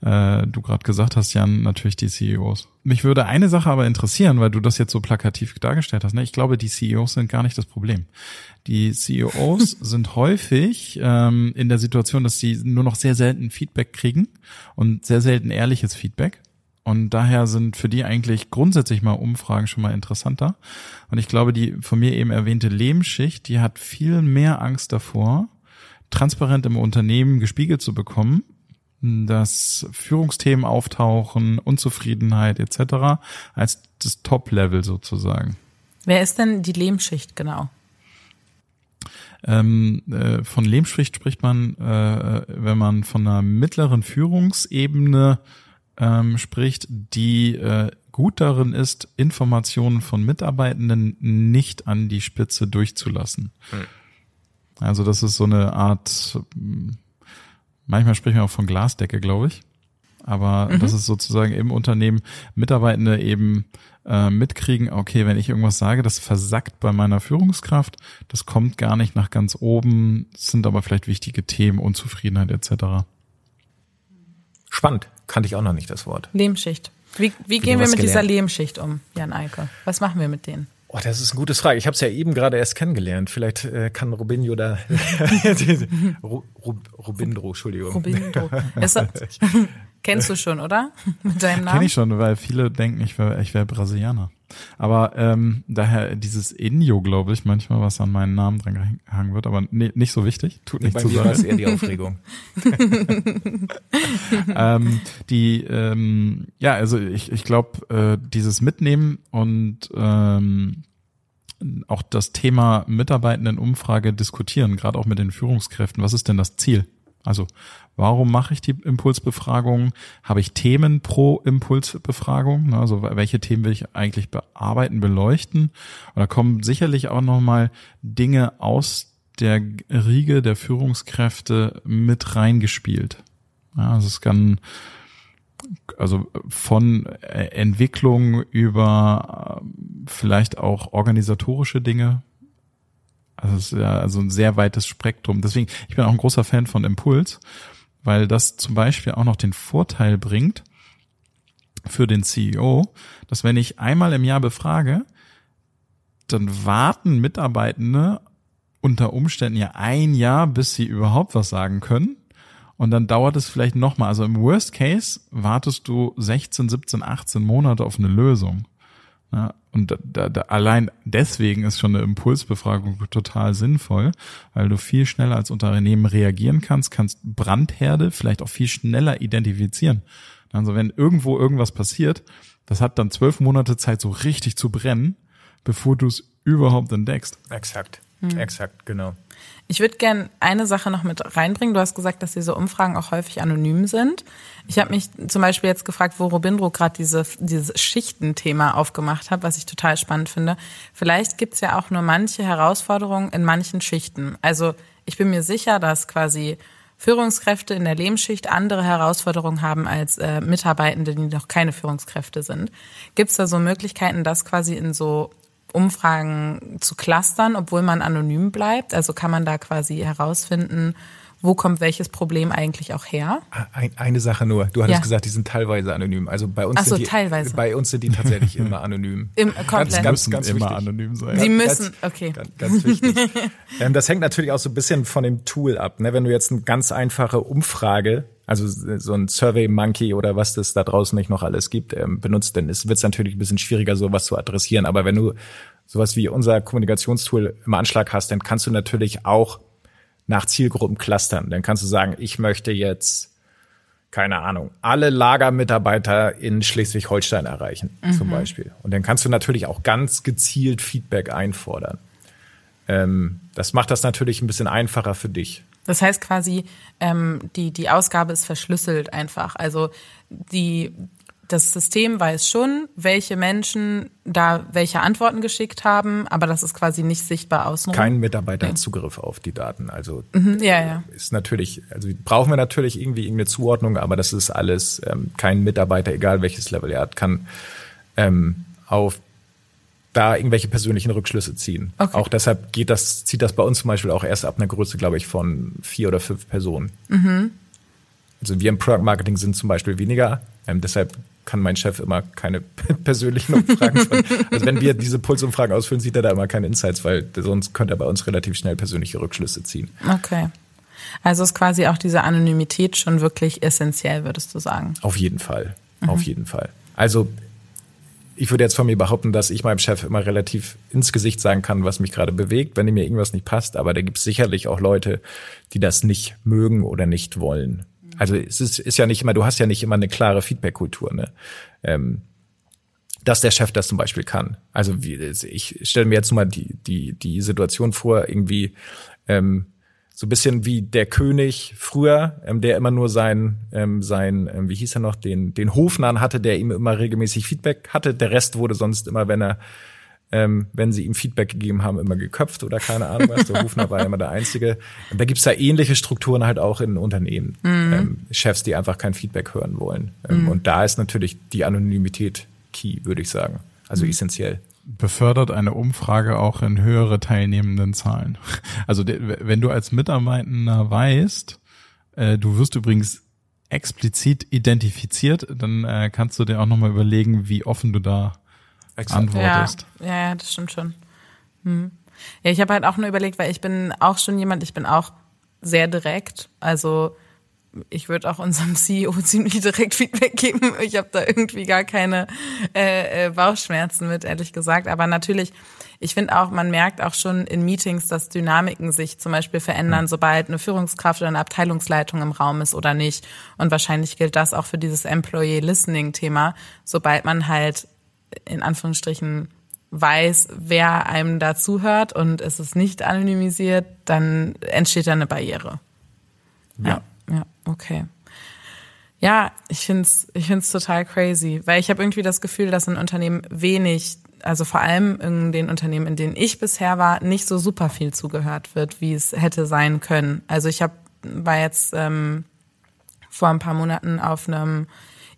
äh, du gerade gesagt hast, Jan, natürlich die CEOs. Mich würde eine Sache aber interessieren, weil du das jetzt so plakativ dargestellt hast. Ne? Ich glaube, die CEOs sind gar nicht das Problem. Die CEOs sind häufig ähm, in der Situation, dass sie nur noch sehr selten Feedback kriegen und sehr selten ehrliches Feedback. Und daher sind für die eigentlich grundsätzlich mal Umfragen schon mal interessanter. Und ich glaube, die von mir eben erwähnte Lehmschicht, die hat viel mehr Angst davor, transparent im Unternehmen gespiegelt zu bekommen, dass Führungsthemen auftauchen, Unzufriedenheit etc. als das Top-Level sozusagen. Wer ist denn die Lehmschicht genau? Ähm, äh, von Lehmschicht spricht man, äh, wenn man von einer mittleren Führungsebene ähm, spricht, die äh, gut darin ist, Informationen von Mitarbeitenden nicht an die Spitze durchzulassen. Hm. Also das ist so eine Art, manchmal sprechen wir auch von Glasdecke, glaube ich. Aber mhm. das ist sozusagen im Unternehmen Mitarbeitende eben äh, mitkriegen, okay, wenn ich irgendwas sage, das versackt bei meiner Führungskraft, das kommt gar nicht nach ganz oben, sind aber vielleicht wichtige Themen, Unzufriedenheit etc. Spannend. Kannte ich auch noch nicht das Wort. Lehmschicht. Wie, wie gehen wir mit gelernt. dieser Lehmschicht um, Jan Eike? Was machen wir mit denen? Oh, das ist eine gute Frage. Ich habe es ja eben gerade erst kennengelernt. Vielleicht äh, kann Robinho da Robindro, Entschuldigung. Robindro. Kennst du schon, oder? Mit deinem Namen? Kenn ich schon, weil viele denken, ich wäre ich wär Brasilianer. Aber ähm, daher dieses Inyo, glaube ich, manchmal, was an meinen Namen dran gehangen wird, aber nee, nicht so wichtig. Tut nicht Bei zu es eher die Aufregung. ähm, die, ähm, ja, also ich, ich glaube, äh, dieses Mitnehmen und ähm, auch das Thema Mitarbeitendenumfrage diskutieren, gerade auch mit den Führungskräften. Was ist denn das Ziel? Also warum mache ich die Impulsbefragung? Habe ich Themen pro Impulsbefragung? Also welche Themen will ich eigentlich bearbeiten, beleuchten? Und da kommen sicherlich auch nochmal Dinge aus der Riege der Führungskräfte mit reingespielt. Ja, also es kann also von Entwicklung über vielleicht auch organisatorische Dinge, also es ist ja also ein sehr weites Spektrum. Deswegen, ich bin auch ein großer Fan von Impuls, weil das zum Beispiel auch noch den Vorteil bringt für den CEO, dass wenn ich einmal im Jahr befrage, dann warten Mitarbeitende unter Umständen ja ein Jahr, bis sie überhaupt was sagen können. Und dann dauert es vielleicht nochmal. Also im Worst Case wartest du 16, 17, 18 Monate auf eine Lösung. Ja, und da, da, allein deswegen ist schon eine Impulsbefragung total sinnvoll, weil du viel schneller als Unternehmen reagieren kannst, kannst Brandherde vielleicht auch viel schneller identifizieren. Also wenn irgendwo irgendwas passiert, das hat dann zwölf Monate Zeit, so richtig zu brennen, bevor du es überhaupt entdeckst. Exakt. Hm. Exakt, genau. Ich würde gern eine Sache noch mit reinbringen. Du hast gesagt, dass diese Umfragen auch häufig anonym sind. Ich habe mich zum Beispiel jetzt gefragt, wo Robindro gerade diese, dieses Schichtenthema aufgemacht hat, was ich total spannend finde. Vielleicht gibt's ja auch nur manche Herausforderungen in manchen Schichten. Also ich bin mir sicher, dass quasi Führungskräfte in der Lehmschicht andere Herausforderungen haben als äh, Mitarbeitende, die noch keine Führungskräfte sind. Gibt's da so Möglichkeiten, das quasi in so Umfragen zu clustern, obwohl man anonym bleibt? Also kann man da quasi herausfinden, wo kommt welches Problem eigentlich auch her? Ein, eine Sache nur. Du hattest ja. gesagt, die sind teilweise anonym. Also bei uns so, sind die, teilweise. bei uns sind die tatsächlich immer anonym. Im, komplett. Ganz, ganz, ganz immer wichtig. anonym sein. Sie müssen, okay. Ganz, ganz wichtig. ähm, das hängt natürlich auch so ein bisschen von dem Tool ab. Ne? Wenn du jetzt eine ganz einfache Umfrage also so ein Survey Monkey oder was das da draußen nicht noch alles gibt, ähm, benutzt, dann wird es natürlich ein bisschen schwieriger, sowas zu adressieren. Aber wenn du sowas wie unser Kommunikationstool im Anschlag hast, dann kannst du natürlich auch nach Zielgruppen clustern. Dann kannst du sagen, ich möchte jetzt, keine Ahnung, alle Lagermitarbeiter in Schleswig-Holstein erreichen, mhm. zum Beispiel. Und dann kannst du natürlich auch ganz gezielt Feedback einfordern. Ähm, das macht das natürlich ein bisschen einfacher für dich. Das heißt quasi, ähm, die, die Ausgabe ist verschlüsselt einfach. Also die, das System weiß schon, welche Menschen da welche Antworten geschickt haben, aber das ist quasi nicht sichtbar außen. Kein Mitarbeiter hat Zugriff auf die Daten. Also mhm, ja, ja. ist natürlich, also brauchen wir natürlich irgendwie irgendeine Zuordnung, aber das ist alles ähm, kein Mitarbeiter, egal welches Level er hat, kann ähm, auf da irgendwelche persönlichen Rückschlüsse ziehen. Okay. Auch deshalb geht das, zieht das bei uns zum Beispiel auch erst ab einer Größe, glaube ich, von vier oder fünf Personen. Mhm. Also wir im Product Marketing sind zum Beispiel weniger. Ähm, deshalb kann mein Chef immer keine persönlichen Umfragen von. Also wenn wir diese Pulsumfragen ausfüllen, sieht er da immer keine Insights, weil sonst könnte er bei uns relativ schnell persönliche Rückschlüsse ziehen. Okay. Also ist quasi auch diese Anonymität schon wirklich essentiell, würdest du sagen? Auf jeden Fall. Mhm. Auf jeden Fall. Also ich würde jetzt von mir behaupten, dass ich meinem Chef immer relativ ins Gesicht sagen kann, was mich gerade bewegt, wenn mir irgendwas nicht passt. Aber da gibt es sicherlich auch Leute, die das nicht mögen oder nicht wollen. Also es ist, ist ja nicht immer, du hast ja nicht immer eine klare Feedback-Kultur. Ne? Ähm, dass der Chef das zum Beispiel kann. Also wie, ich stelle mir jetzt mal die, die, die Situation vor, irgendwie ähm, so ein bisschen wie der König früher, ähm, der immer nur sein, ähm, sein, ähm, wie hieß er noch, den, den Hofnarren hatte, der ihm immer regelmäßig Feedback hatte. Der Rest wurde sonst immer, wenn er, ähm, wenn sie ihm Feedback gegeben haben, immer geköpft oder keine Ahnung was. Der Hofner war immer der Einzige. Und da gibt's da ähnliche Strukturen halt auch in Unternehmen. Mhm. Ähm, Chefs, die einfach kein Feedback hören wollen. Ähm, mhm. Und da ist natürlich die Anonymität key, würde ich sagen. Also mhm. essentiell befördert eine Umfrage auch in höhere teilnehmenden Zahlen. Also wenn du als Mitarbeitender weißt, äh, du wirst übrigens explizit identifiziert, dann äh, kannst du dir auch nochmal überlegen, wie offen du da Exakt. antwortest. Ja, ja, das stimmt schon. Hm. Ja, ich habe halt auch nur überlegt, weil ich bin auch schon jemand, ich bin auch sehr direkt. Also ich würde auch unserem CEO ziemlich direkt Feedback geben. Ich habe da irgendwie gar keine äh, äh, Bauchschmerzen mit, ehrlich gesagt. Aber natürlich, ich finde auch, man merkt auch schon in Meetings, dass Dynamiken sich zum Beispiel verändern, mhm. sobald eine Führungskraft oder eine Abteilungsleitung im Raum ist oder nicht. Und wahrscheinlich gilt das auch für dieses Employee Listening Thema, sobald man halt in Anführungsstrichen weiß, wer einem da zuhört und es ist nicht anonymisiert, dann entsteht da eine Barriere. ja. ja. Okay. Ja, ich find's, ich find's total crazy, weil ich habe irgendwie das Gefühl, dass in Unternehmen wenig, also vor allem in den Unternehmen, in denen ich bisher war, nicht so super viel zugehört wird, wie es hätte sein können. Also ich hab, war jetzt ähm, vor ein paar Monaten auf einem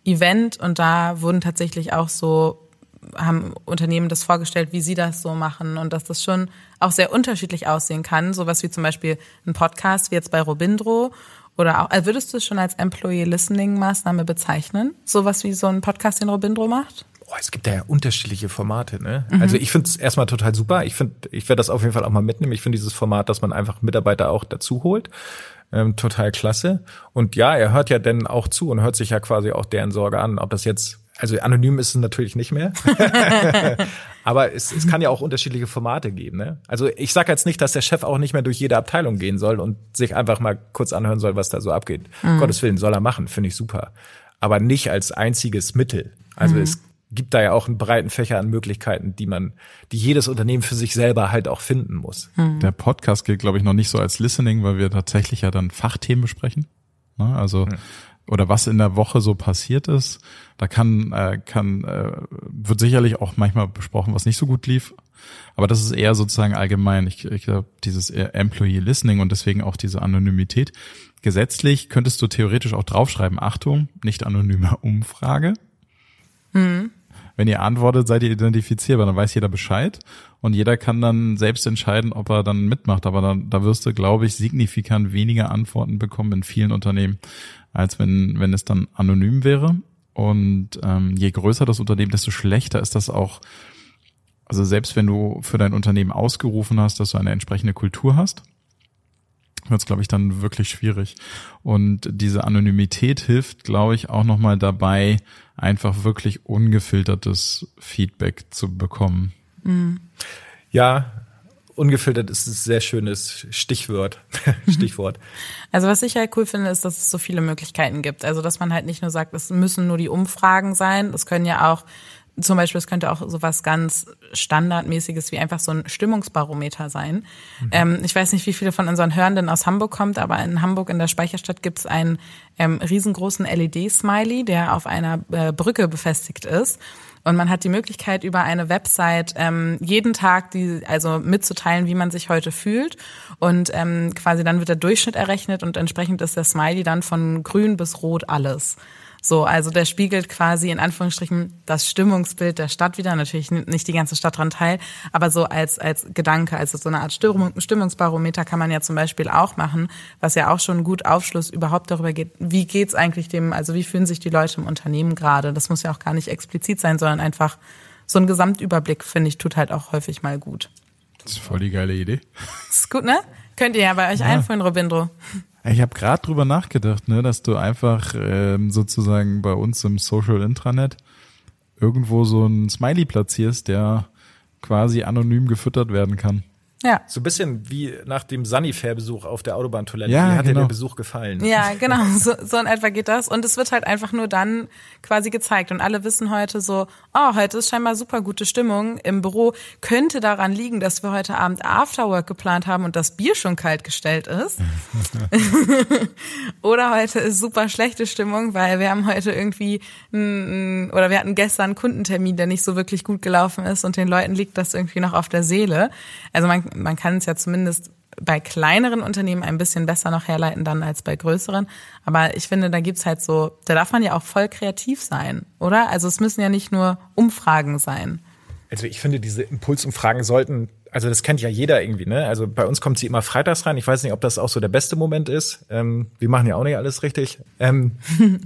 Event und da wurden tatsächlich auch so haben Unternehmen das vorgestellt, wie sie das so machen und dass das schon auch sehr unterschiedlich aussehen kann. Sowas wie zum Beispiel ein Podcast wie jetzt bei Robindro oder auch, also würdest du es schon als Employee Listening Maßnahme bezeichnen? Sowas wie so ein Podcast, den Robindro macht? Boah, es gibt da ja unterschiedliche Formate, ne? Mhm. Also ich finde es erstmal total super. Ich finde, ich werde das auf jeden Fall auch mal mitnehmen. Ich finde dieses Format, dass man einfach Mitarbeiter auch dazu holt, ähm, total klasse. Und ja, er hört ja dann auch zu und hört sich ja quasi auch deren Sorge an, ob das jetzt also anonym ist es natürlich nicht mehr. Aber es, es kann ja auch unterschiedliche Formate geben. Ne? Also ich sage jetzt nicht, dass der Chef auch nicht mehr durch jede Abteilung gehen soll und sich einfach mal kurz anhören soll, was da so abgeht. Mhm. Gottes Willen soll er machen, finde ich super. Aber nicht als einziges Mittel. Also mhm. es gibt da ja auch einen breiten Fächer an Möglichkeiten, die man, die jedes Unternehmen für sich selber halt auch finden muss. Mhm. Der Podcast gilt, glaube ich, noch nicht so als Listening, weil wir tatsächlich ja dann Fachthemen besprechen. Ne? Also mhm oder was in der Woche so passiert ist. Da kann, äh, kann, äh, wird sicherlich auch manchmal besprochen, was nicht so gut lief. Aber das ist eher sozusagen allgemein. Ich, ich glaube, dieses Employee Listening und deswegen auch diese Anonymität. Gesetzlich könntest du theoretisch auch draufschreiben, Achtung, nicht anonyme Umfrage. Mhm. Wenn ihr antwortet, seid ihr identifizierbar, dann weiß jeder Bescheid und jeder kann dann selbst entscheiden, ob er dann mitmacht. Aber dann, da wirst du, glaube ich, signifikant weniger Antworten bekommen in vielen Unternehmen als wenn, wenn es dann anonym wäre. Und ähm, je größer das Unternehmen, desto schlechter ist das auch. Also selbst wenn du für dein Unternehmen ausgerufen hast, dass du eine entsprechende Kultur hast, wird es, glaube ich, dann wirklich schwierig. Und diese Anonymität hilft, glaube ich, auch nochmal dabei, einfach wirklich ungefiltertes Feedback zu bekommen. Mhm. Ja, ungefiltert ist ein sehr schönes Stichwort. Stichwort. Also was ich halt cool finde, ist, dass es so viele Möglichkeiten gibt. Also dass man halt nicht nur sagt, es müssen nur die Umfragen sein. Es können ja auch zum Beispiel, es könnte auch sowas ganz Standardmäßiges wie einfach so ein Stimmungsbarometer sein. Mhm. Ähm, ich weiß nicht, wie viele von unseren Hörenden aus Hamburg kommt, aber in Hamburg in der Speicherstadt gibt es einen ähm, riesengroßen LED-Smiley, der auf einer äh, Brücke befestigt ist. Und man hat die Möglichkeit, über eine Website ähm, jeden Tag die, also mitzuteilen, wie man sich heute fühlt. Und ähm, quasi dann wird der Durchschnitt errechnet und entsprechend ist der Smiley dann von grün bis rot alles. So, also der spiegelt quasi in Anführungsstrichen das Stimmungsbild der Stadt wieder. Natürlich nicht die ganze Stadt dran teil, aber so als, als Gedanke, also so eine Art Stimmungsbarometer kann man ja zum Beispiel auch machen, was ja auch schon gut Aufschluss überhaupt darüber geht, wie geht's eigentlich dem, also wie fühlen sich die Leute im Unternehmen gerade. Das muss ja auch gar nicht explizit sein, sondern einfach so ein Gesamtüberblick, finde ich, tut halt auch häufig mal gut. Das ist voll die geile Idee. Das ist gut, ne? Könnt ihr ja bei euch ja. einführen, Robindro. Ich habe gerade drüber nachgedacht, ne, dass du einfach ähm, sozusagen bei uns im Social Intranet irgendwo so einen Smiley platzierst, der quasi anonym gefüttert werden kann. Ja. So ein bisschen wie nach dem Sunnyfair-Besuch auf der Autobahntoilette. Ja, wie hat genau. dir der Besuch gefallen? Ja, genau. So, so in etwa geht das. Und es wird halt einfach nur dann quasi gezeigt. Und alle wissen heute so, oh, heute ist scheinbar super gute Stimmung im Büro. Könnte daran liegen, dass wir heute Abend Afterwork geplant haben und das Bier schon kalt gestellt ist. oder heute ist super schlechte Stimmung, weil wir haben heute irgendwie, ein, oder wir hatten gestern einen Kundentermin, der nicht so wirklich gut gelaufen ist und den Leuten liegt das irgendwie noch auf der Seele. Also man man kann es ja zumindest bei kleineren Unternehmen ein bisschen besser noch herleiten dann als bei größeren. Aber ich finde, da gibt's halt so, da darf man ja auch voll kreativ sein, oder? Also es müssen ja nicht nur Umfragen sein. Also ich finde, diese Impulsumfragen sollten, also das kennt ja jeder irgendwie, ne? Also bei uns kommt sie immer freitags rein. Ich weiß nicht, ob das auch so der beste Moment ist. Ähm, wir machen ja auch nicht alles richtig. Ähm,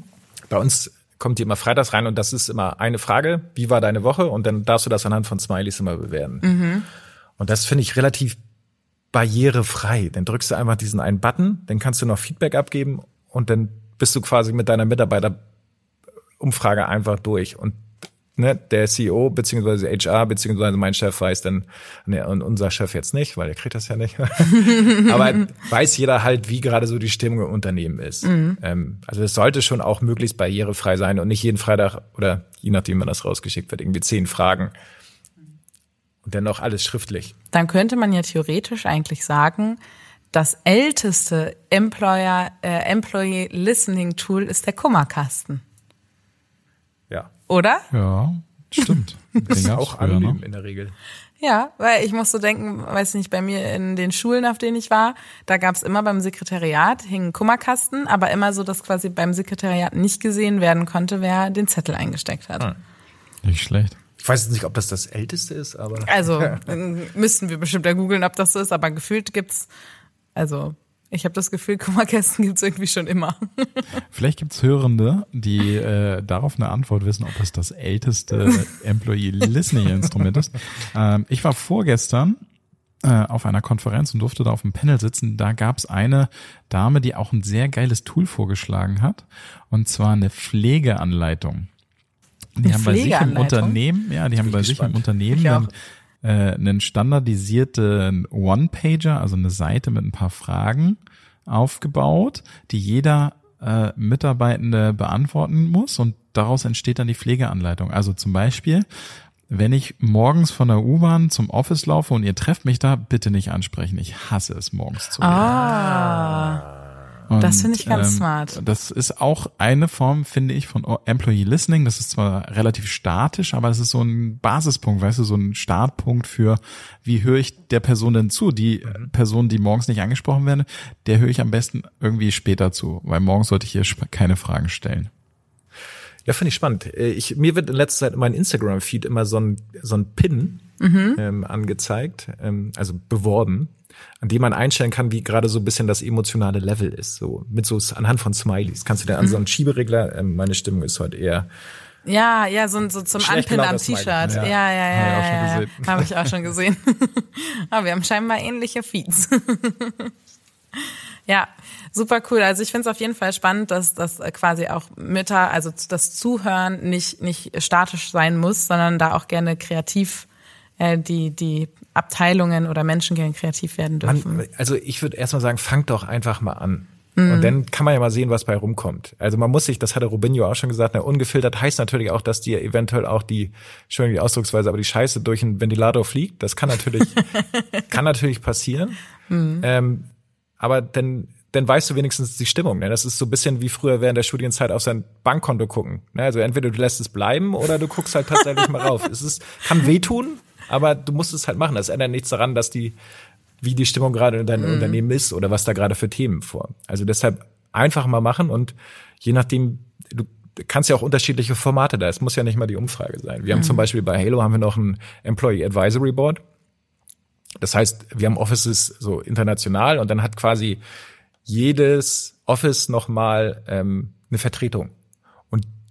bei uns kommt die immer freitags rein und das ist immer eine Frage, wie war deine Woche? Und dann darfst du das anhand von Smileys immer bewerten. Mhm. Und das finde ich relativ barrierefrei. Dann drückst du einfach diesen einen Button, dann kannst du noch Feedback abgeben und dann bist du quasi mit deiner Mitarbeiterumfrage einfach durch. Und ne, der CEO beziehungsweise HR beziehungsweise mein Chef weiß dann, ne, und unser Chef jetzt nicht, weil der kriegt das ja nicht. Aber weiß jeder halt, wie gerade so die Stimmung im Unternehmen ist. Mhm. Ähm, also es sollte schon auch möglichst barrierefrei sein und nicht jeden Freitag oder je nachdem, wann das rausgeschickt wird, irgendwie zehn Fragen und dennoch alles schriftlich. Dann könnte man ja theoretisch eigentlich sagen, das älteste Employer, äh, Employee Listening Tool ist der Kummerkasten. Ja. Oder? Ja, stimmt. das ist auch früher, anonym ne? in der Regel. Ja, weil ich muss so denken, weiß nicht, bei mir in den Schulen, auf denen ich war, da gab's immer beim Sekretariat, hingen Kummerkasten, aber immer so, dass quasi beim Sekretariat nicht gesehen werden konnte, wer den Zettel eingesteckt hat. Hm. Nicht schlecht. Ich weiß jetzt nicht, ob das das älteste ist, aber. Also müssten wir bestimmt ja googeln, ob das so ist, aber gefühlt gibt's, also Ich habe das Gefühl, Kummerkästen gibt's irgendwie schon immer. Vielleicht gibt's Hörende, die äh, darauf eine Antwort wissen, ob es das älteste Employee Listening Instrument ist. Ähm, ich war vorgestern äh, auf einer Konferenz und durfte da auf dem Panel sitzen. Da gab's eine Dame, die auch ein sehr geiles Tool vorgeschlagen hat, und zwar eine Pflegeanleitung. Die haben bei sich im? Unternehmen, ja, die haben bei sich im gespannt. Unternehmen einen, äh, einen standardisierten One-Pager, also eine Seite mit ein paar Fragen aufgebaut, die jeder äh, Mitarbeitende beantworten muss und daraus entsteht dann die Pflegeanleitung. Also zum Beispiel, wenn ich morgens von der U-Bahn zum Office laufe und ihr trefft mich da, bitte nicht ansprechen. Ich hasse es morgens zu. Ah. Das finde ich ganz smart. Das ist auch eine Form, finde ich, von Employee Listening. Das ist zwar relativ statisch, aber es ist so ein Basispunkt, weißt du, so ein Startpunkt für, wie höre ich der Person denn zu? Die Person, die morgens nicht angesprochen werden, der höre ich am besten irgendwie später zu, weil morgens sollte ich hier sp- keine Fragen stellen. Ja, finde ich spannend. Äh, Ich, mir wird in letzter Zeit in meinem Instagram-Feed immer so ein, so ein Pin ähm, angezeigt, ähm, also beworben, an dem man einstellen kann, wie gerade so ein bisschen das emotionale Level ist. So mit so anhand von Smileys. Kannst du dann an so einen Schieberegler, ähm, meine Stimmung ist heute eher. Ja, ja, so, so zum Anpinnen am. T-Shirt. Ja, Ja. ja, ja, ja, ja. Habe ich auch schon gesehen. Aber wir haben scheinbar ähnliche Feeds. ja, super cool. Also ich finde es auf jeden Fall spannend, dass das quasi auch Mütter, also das Zuhören nicht nicht statisch sein muss, sondern da auch gerne kreativ äh, die die Abteilungen oder Menschen gerne kreativ werden dürfen. Man, also ich würde erstmal sagen, fangt doch einfach mal an. Und dann kann man ja mal sehen, was bei rumkommt. Also man muss sich, das hatte Robinho auch schon gesagt, ne, ungefiltert heißt natürlich auch, dass dir eventuell auch die, schön die Ausdrucksweise, aber die Scheiße durch einen Ventilator fliegt. Das kann natürlich, kann natürlich passieren. Ähm, aber dann, dann weißt du wenigstens die Stimmung. Ne? Das ist so ein bisschen wie früher während der Studienzeit auf sein Bankkonto gucken. Ne? Also entweder du lässt es bleiben oder du guckst halt tatsächlich mal rauf. Es ist, kann wehtun, aber du musst es halt machen. Das ändert nichts daran, dass die, wie die Stimmung gerade in deinem Unternehmen ist oder was da gerade für Themen vor. Also deshalb einfach mal machen und je nachdem, du kannst ja auch unterschiedliche Formate da. Es muss ja nicht mal die Umfrage sein. Wir haben zum Beispiel bei Halo haben wir noch ein Employee Advisory Board. Das heißt, wir haben Offices so international und dann hat quasi jedes Office nochmal ähm, eine Vertretung.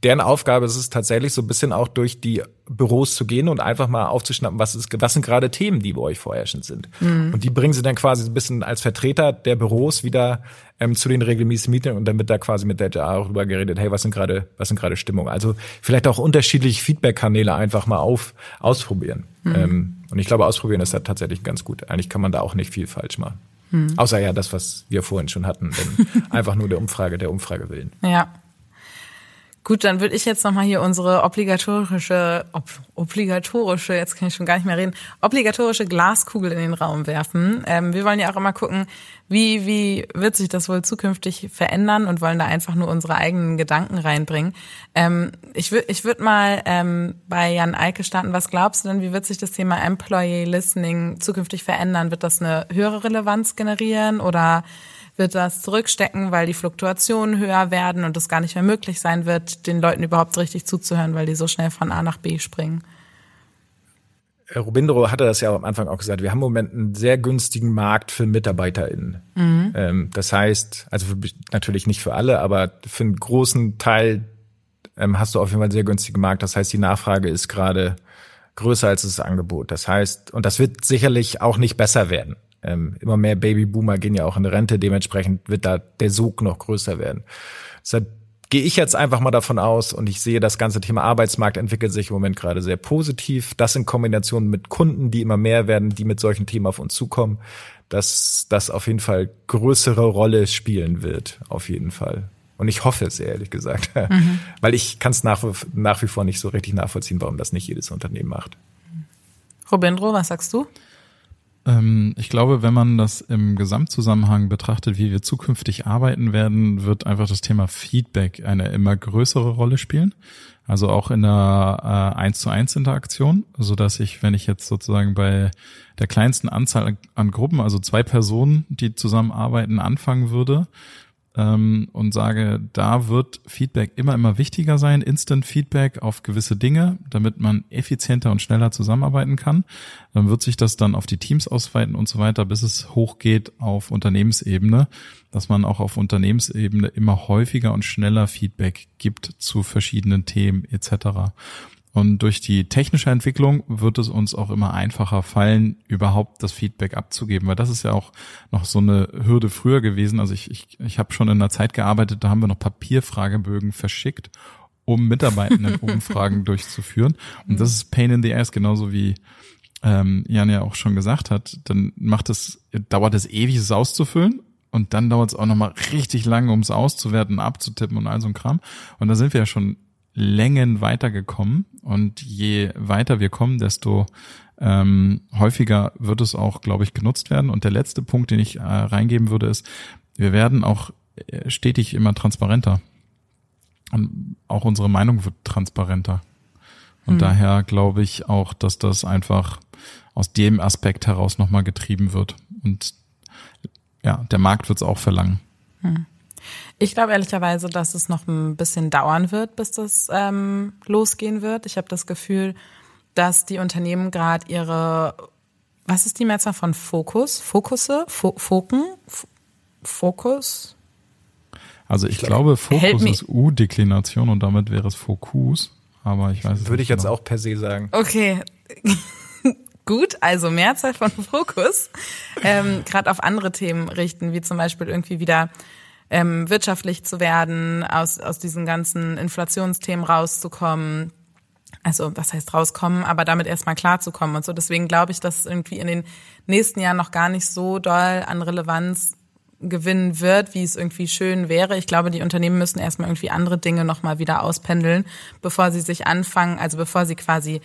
Deren Aufgabe ist es tatsächlich so ein bisschen auch durch die Büros zu gehen und einfach mal aufzuschnappen, was, ist, was sind gerade Themen, die bei euch vorherrschend sind. Und die bringen sie dann quasi so ein bisschen als Vertreter der Büros wieder ähm, zu den regelmäßigen Meetings und dann wird da quasi mit der HR auch drüber geredet, hey, was sind gerade, was sind gerade Stimmungen? Also vielleicht auch unterschiedliche Feedback-Kanäle einfach mal auf, ausprobieren. Ähm, und ich glaube, ausprobieren ist da tatsächlich ganz gut. Eigentlich kann man da auch nicht viel falsch machen. Außer ja das, was wir vorhin schon hatten, denn einfach nur der Umfrage, der Umfrage willen. Ja. Gut, dann würde ich jetzt nochmal hier unsere obligatorische, ob, obligatorische, jetzt kann ich schon gar nicht mehr reden, obligatorische Glaskugel in den Raum werfen. Ähm, wir wollen ja auch immer gucken, wie, wie wird sich das wohl zukünftig verändern und wollen da einfach nur unsere eigenen Gedanken reinbringen. Ähm, ich würde ich würd mal ähm, bei Jan Eike starten. Was glaubst du denn, wie wird sich das Thema Employee Listening zukünftig verändern? Wird das eine höhere Relevanz generieren oder wird das zurückstecken, weil die Fluktuationen höher werden und es gar nicht mehr möglich sein wird, den Leuten überhaupt richtig zuzuhören, weil die so schnell von A nach B springen. Äh, Robindro hatte das ja am Anfang auch gesagt, wir haben im Moment einen sehr günstigen Markt für MitarbeiterInnen. Ähm, das heißt, also für, natürlich nicht für alle, aber für einen großen Teil ähm, hast du auf jeden Fall einen sehr günstigen Markt. Das heißt, die Nachfrage ist gerade größer als das Angebot. Das heißt, und das wird sicherlich auch nicht besser werden. Ähm, immer mehr Babyboomer gehen ja auch in Rente, dementsprechend wird da der Sog noch größer werden. Deshalb gehe ich jetzt einfach mal davon aus und ich sehe, das ganze Thema Arbeitsmarkt entwickelt sich im Moment gerade sehr positiv. Das in Kombination mit Kunden, die immer mehr werden, die mit solchen Themen auf uns zukommen, dass das auf jeden Fall größere Rolle spielen wird, auf jeden Fall. Und ich hoffe es ehrlich gesagt, weil ich kann es nach, nach wie vor nicht so richtig nachvollziehen, warum das nicht jedes Unternehmen macht. Robindro, was sagst du? Ähm, ich glaube, wenn man das im Gesamtzusammenhang betrachtet, wie wir zukünftig arbeiten werden, wird einfach das Thema Feedback eine immer größere Rolle spielen. Also auch in der äh, 1 zu 1 Interaktion, so dass ich, wenn ich jetzt sozusagen bei der kleinsten Anzahl an Gruppen, also zwei Personen, die zusammenarbeiten, anfangen würde, ähm, und sage, da wird Feedback immer, immer wichtiger sein, Instant Feedback auf gewisse Dinge, damit man effizienter und schneller zusammenarbeiten kann. Dann wird sich das dann auf die Teams ausweiten und so weiter, bis es hochgeht auf Unternehmensebene, dass man auch auf Unternehmensebene immer häufiger und schneller Feedback gibt zu verschiedenen Themen etc. Und durch die technische Entwicklung wird es uns auch immer einfacher fallen, überhaupt das Feedback abzugeben, weil das ist ja auch noch so eine Hürde früher gewesen. Also ich, ich, ich habe schon in einer Zeit gearbeitet, da haben wir noch Papierfragebögen verschickt, um Mitarbeitenden Umfragen durchzuführen. Und das ist Pain in the Ass, genauso wie ähm, Jan ja auch schon gesagt hat. Dann macht es, dauert es ewig, es auszufüllen. Und dann dauert es auch nochmal richtig lange, um es auszuwerten, abzutippen und all so ein Kram. Und da sind wir ja schon Längen weitergekommen und je weiter wir kommen, desto ähm, häufiger wird es auch, glaube ich, genutzt werden. Und der letzte Punkt, den ich äh, reingeben würde, ist, wir werden auch äh, stetig immer transparenter. Und auch unsere Meinung wird transparenter. Und mhm. daher glaube ich auch, dass das einfach aus dem Aspekt heraus nochmal getrieben wird. Und ja, der Markt wird es auch verlangen. Mhm. Ich glaube ehrlicherweise, dass es noch ein bisschen dauern wird, bis das ähm, losgehen wird. Ich habe das Gefühl, dass die Unternehmen gerade ihre, was ist die Mehrzahl von Fokus? Fokusse? Fo Foken? F Fokus? Also ich, ich glaube, Fokus ist U-Deklination und damit wäre es Fokus. Aber ich weiß es Würde ich jetzt genau. auch per se sagen. Okay. Gut, also Mehrzahl von Fokus. Ähm, Gerade auf andere Themen richten, wie zum Beispiel irgendwie wieder ähm, wirtschaftlich zu werden, aus, aus diesen ganzen Inflationsthemen rauszukommen. Also was heißt rauskommen, aber damit erstmal klarzukommen und so. Deswegen glaube ich, dass es irgendwie in den nächsten Jahren noch gar nicht so doll an Relevanz gewinnen wird, wie es irgendwie schön wäre. Ich glaube, die Unternehmen müssen erstmal irgendwie andere Dinge nochmal wieder auspendeln, bevor sie sich anfangen, also bevor sie quasi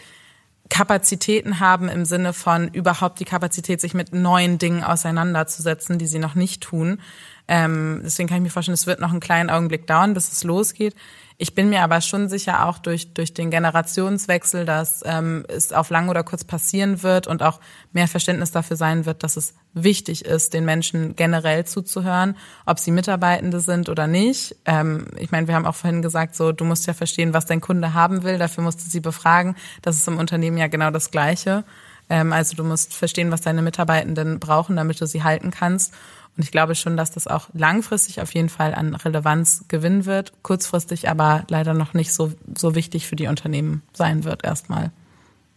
Kapazitäten haben im Sinne von überhaupt die Kapazität, sich mit neuen Dingen auseinanderzusetzen, die sie noch nicht tun. Ähm, deswegen kann ich mir vorstellen, es wird noch einen kleinen Augenblick dauern, bis es losgeht. Ich bin mir aber schon sicher auch durch, durch den Generationswechsel, dass ähm, es auf lang oder kurz passieren wird und auch mehr Verständnis dafür sein wird, dass es wichtig ist, den Menschen generell zuzuhören, ob sie Mitarbeitende sind oder nicht. Ähm, ich meine, wir haben auch vorhin gesagt, so du musst ja verstehen, was dein Kunde haben will, dafür musst du sie befragen. Das ist im Unternehmen ja genau das Gleiche. Ähm, also du musst verstehen, was deine Mitarbeitenden brauchen, damit du sie halten kannst. Und ich glaube schon, dass das auch langfristig auf jeden Fall an Relevanz gewinnen wird, kurzfristig aber leider noch nicht so, so wichtig für die Unternehmen sein wird, erstmal.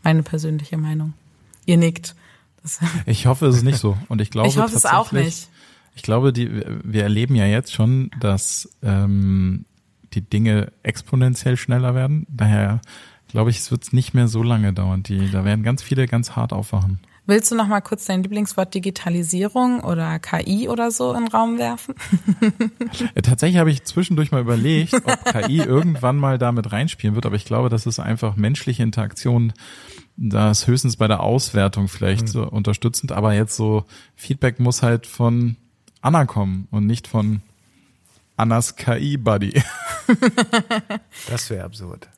Meine persönliche Meinung. Ihr nickt. Das ich hoffe, es ist nicht so. Und ich glaube ich hoffe es auch nicht. Ich glaube, die, wir erleben ja jetzt schon, dass ähm, die Dinge exponentiell schneller werden. Daher glaube ich, es wird nicht mehr so lange dauern. Die, da werden ganz viele ganz hart aufwachen. Willst du noch mal kurz dein Lieblingswort Digitalisierung oder KI oder so in den Raum werfen? Tatsächlich habe ich zwischendurch mal überlegt, ob KI irgendwann mal damit reinspielen wird, aber ich glaube, das ist einfach menschliche Interaktion, das höchstens bei der Auswertung vielleicht mhm. so unterstützend, aber jetzt so Feedback muss halt von Anna kommen und nicht von Annas KI-Buddy. das wäre absurd.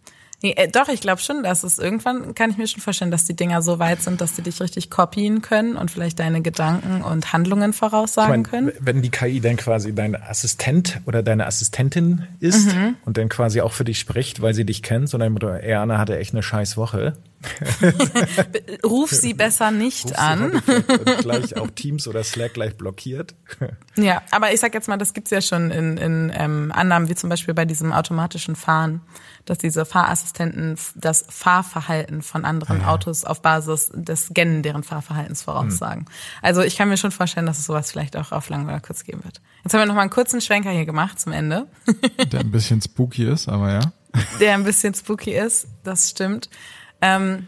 Nee, äh, doch, ich glaube schon, dass es irgendwann, kann ich mir schon vorstellen, dass die Dinger so weit sind, dass sie dich richtig kopien können und vielleicht deine Gedanken und Handlungen voraussagen ich mein, können. Wenn die KI dann quasi dein Assistent oder deine Assistentin ist mhm. und dann quasi auch für dich spricht, weil sie dich kennt, sondern ey, Anna hatte echt eine scheiß Woche. Ruf sie besser nicht Ruf an. Und gleich auch Teams oder Slack gleich blockiert. ja, aber ich sag jetzt mal, das gibt's ja schon in, in ähm, Annahmen, wie zum Beispiel bei diesem automatischen Fahren dass diese Fahrassistenten das Fahrverhalten von anderen ah, ja. Autos auf Basis des Scannen deren Fahrverhaltens voraussagen. Hm. Also ich kann mir schon vorstellen, dass es sowas vielleicht auch auf lang oder kurz geben wird. Jetzt haben wir noch mal einen kurzen Schwenker hier gemacht zum Ende. Der ein bisschen spooky ist, aber ja. Der ein bisschen spooky ist, das stimmt. Ähm,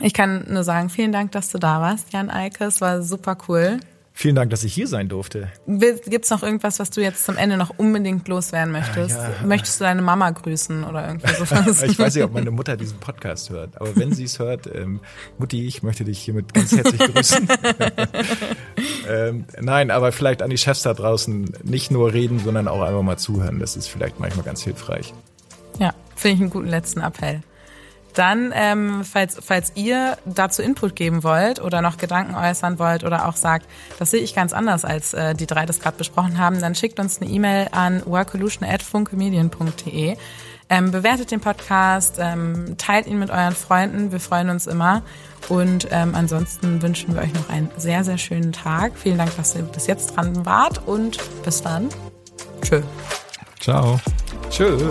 ich kann nur sagen, vielen Dank, dass du da warst, Jan Eike. Es war super cool. Vielen Dank, dass ich hier sein durfte. Gibt es noch irgendwas, was du jetzt zum Ende noch unbedingt loswerden möchtest? Ja. Möchtest du deine Mama grüßen oder irgendwie sowas? ich weiß nicht, ob meine Mutter diesen Podcast hört, aber wenn sie es hört, ähm, Mutti, ich möchte dich hiermit ganz herzlich grüßen. ähm, nein, aber vielleicht an die Chefs da draußen nicht nur reden, sondern auch einfach mal zuhören. Das ist vielleicht manchmal ganz hilfreich. Ja, finde ich einen guten letzten Appell. Dann, ähm, falls, falls ihr dazu Input geben wollt oder noch Gedanken äußern wollt oder auch sagt, das sehe ich ganz anders, als äh, die drei das gerade besprochen haben, dann schickt uns eine E-Mail an workolution.funkemedien.de. Ähm, bewertet den Podcast, ähm, teilt ihn mit euren Freunden, wir freuen uns immer. Und ähm, ansonsten wünschen wir euch noch einen sehr, sehr schönen Tag. Vielen Dank, dass ihr bis jetzt dran wart und bis dann. Tschö. Ciao. Tschö.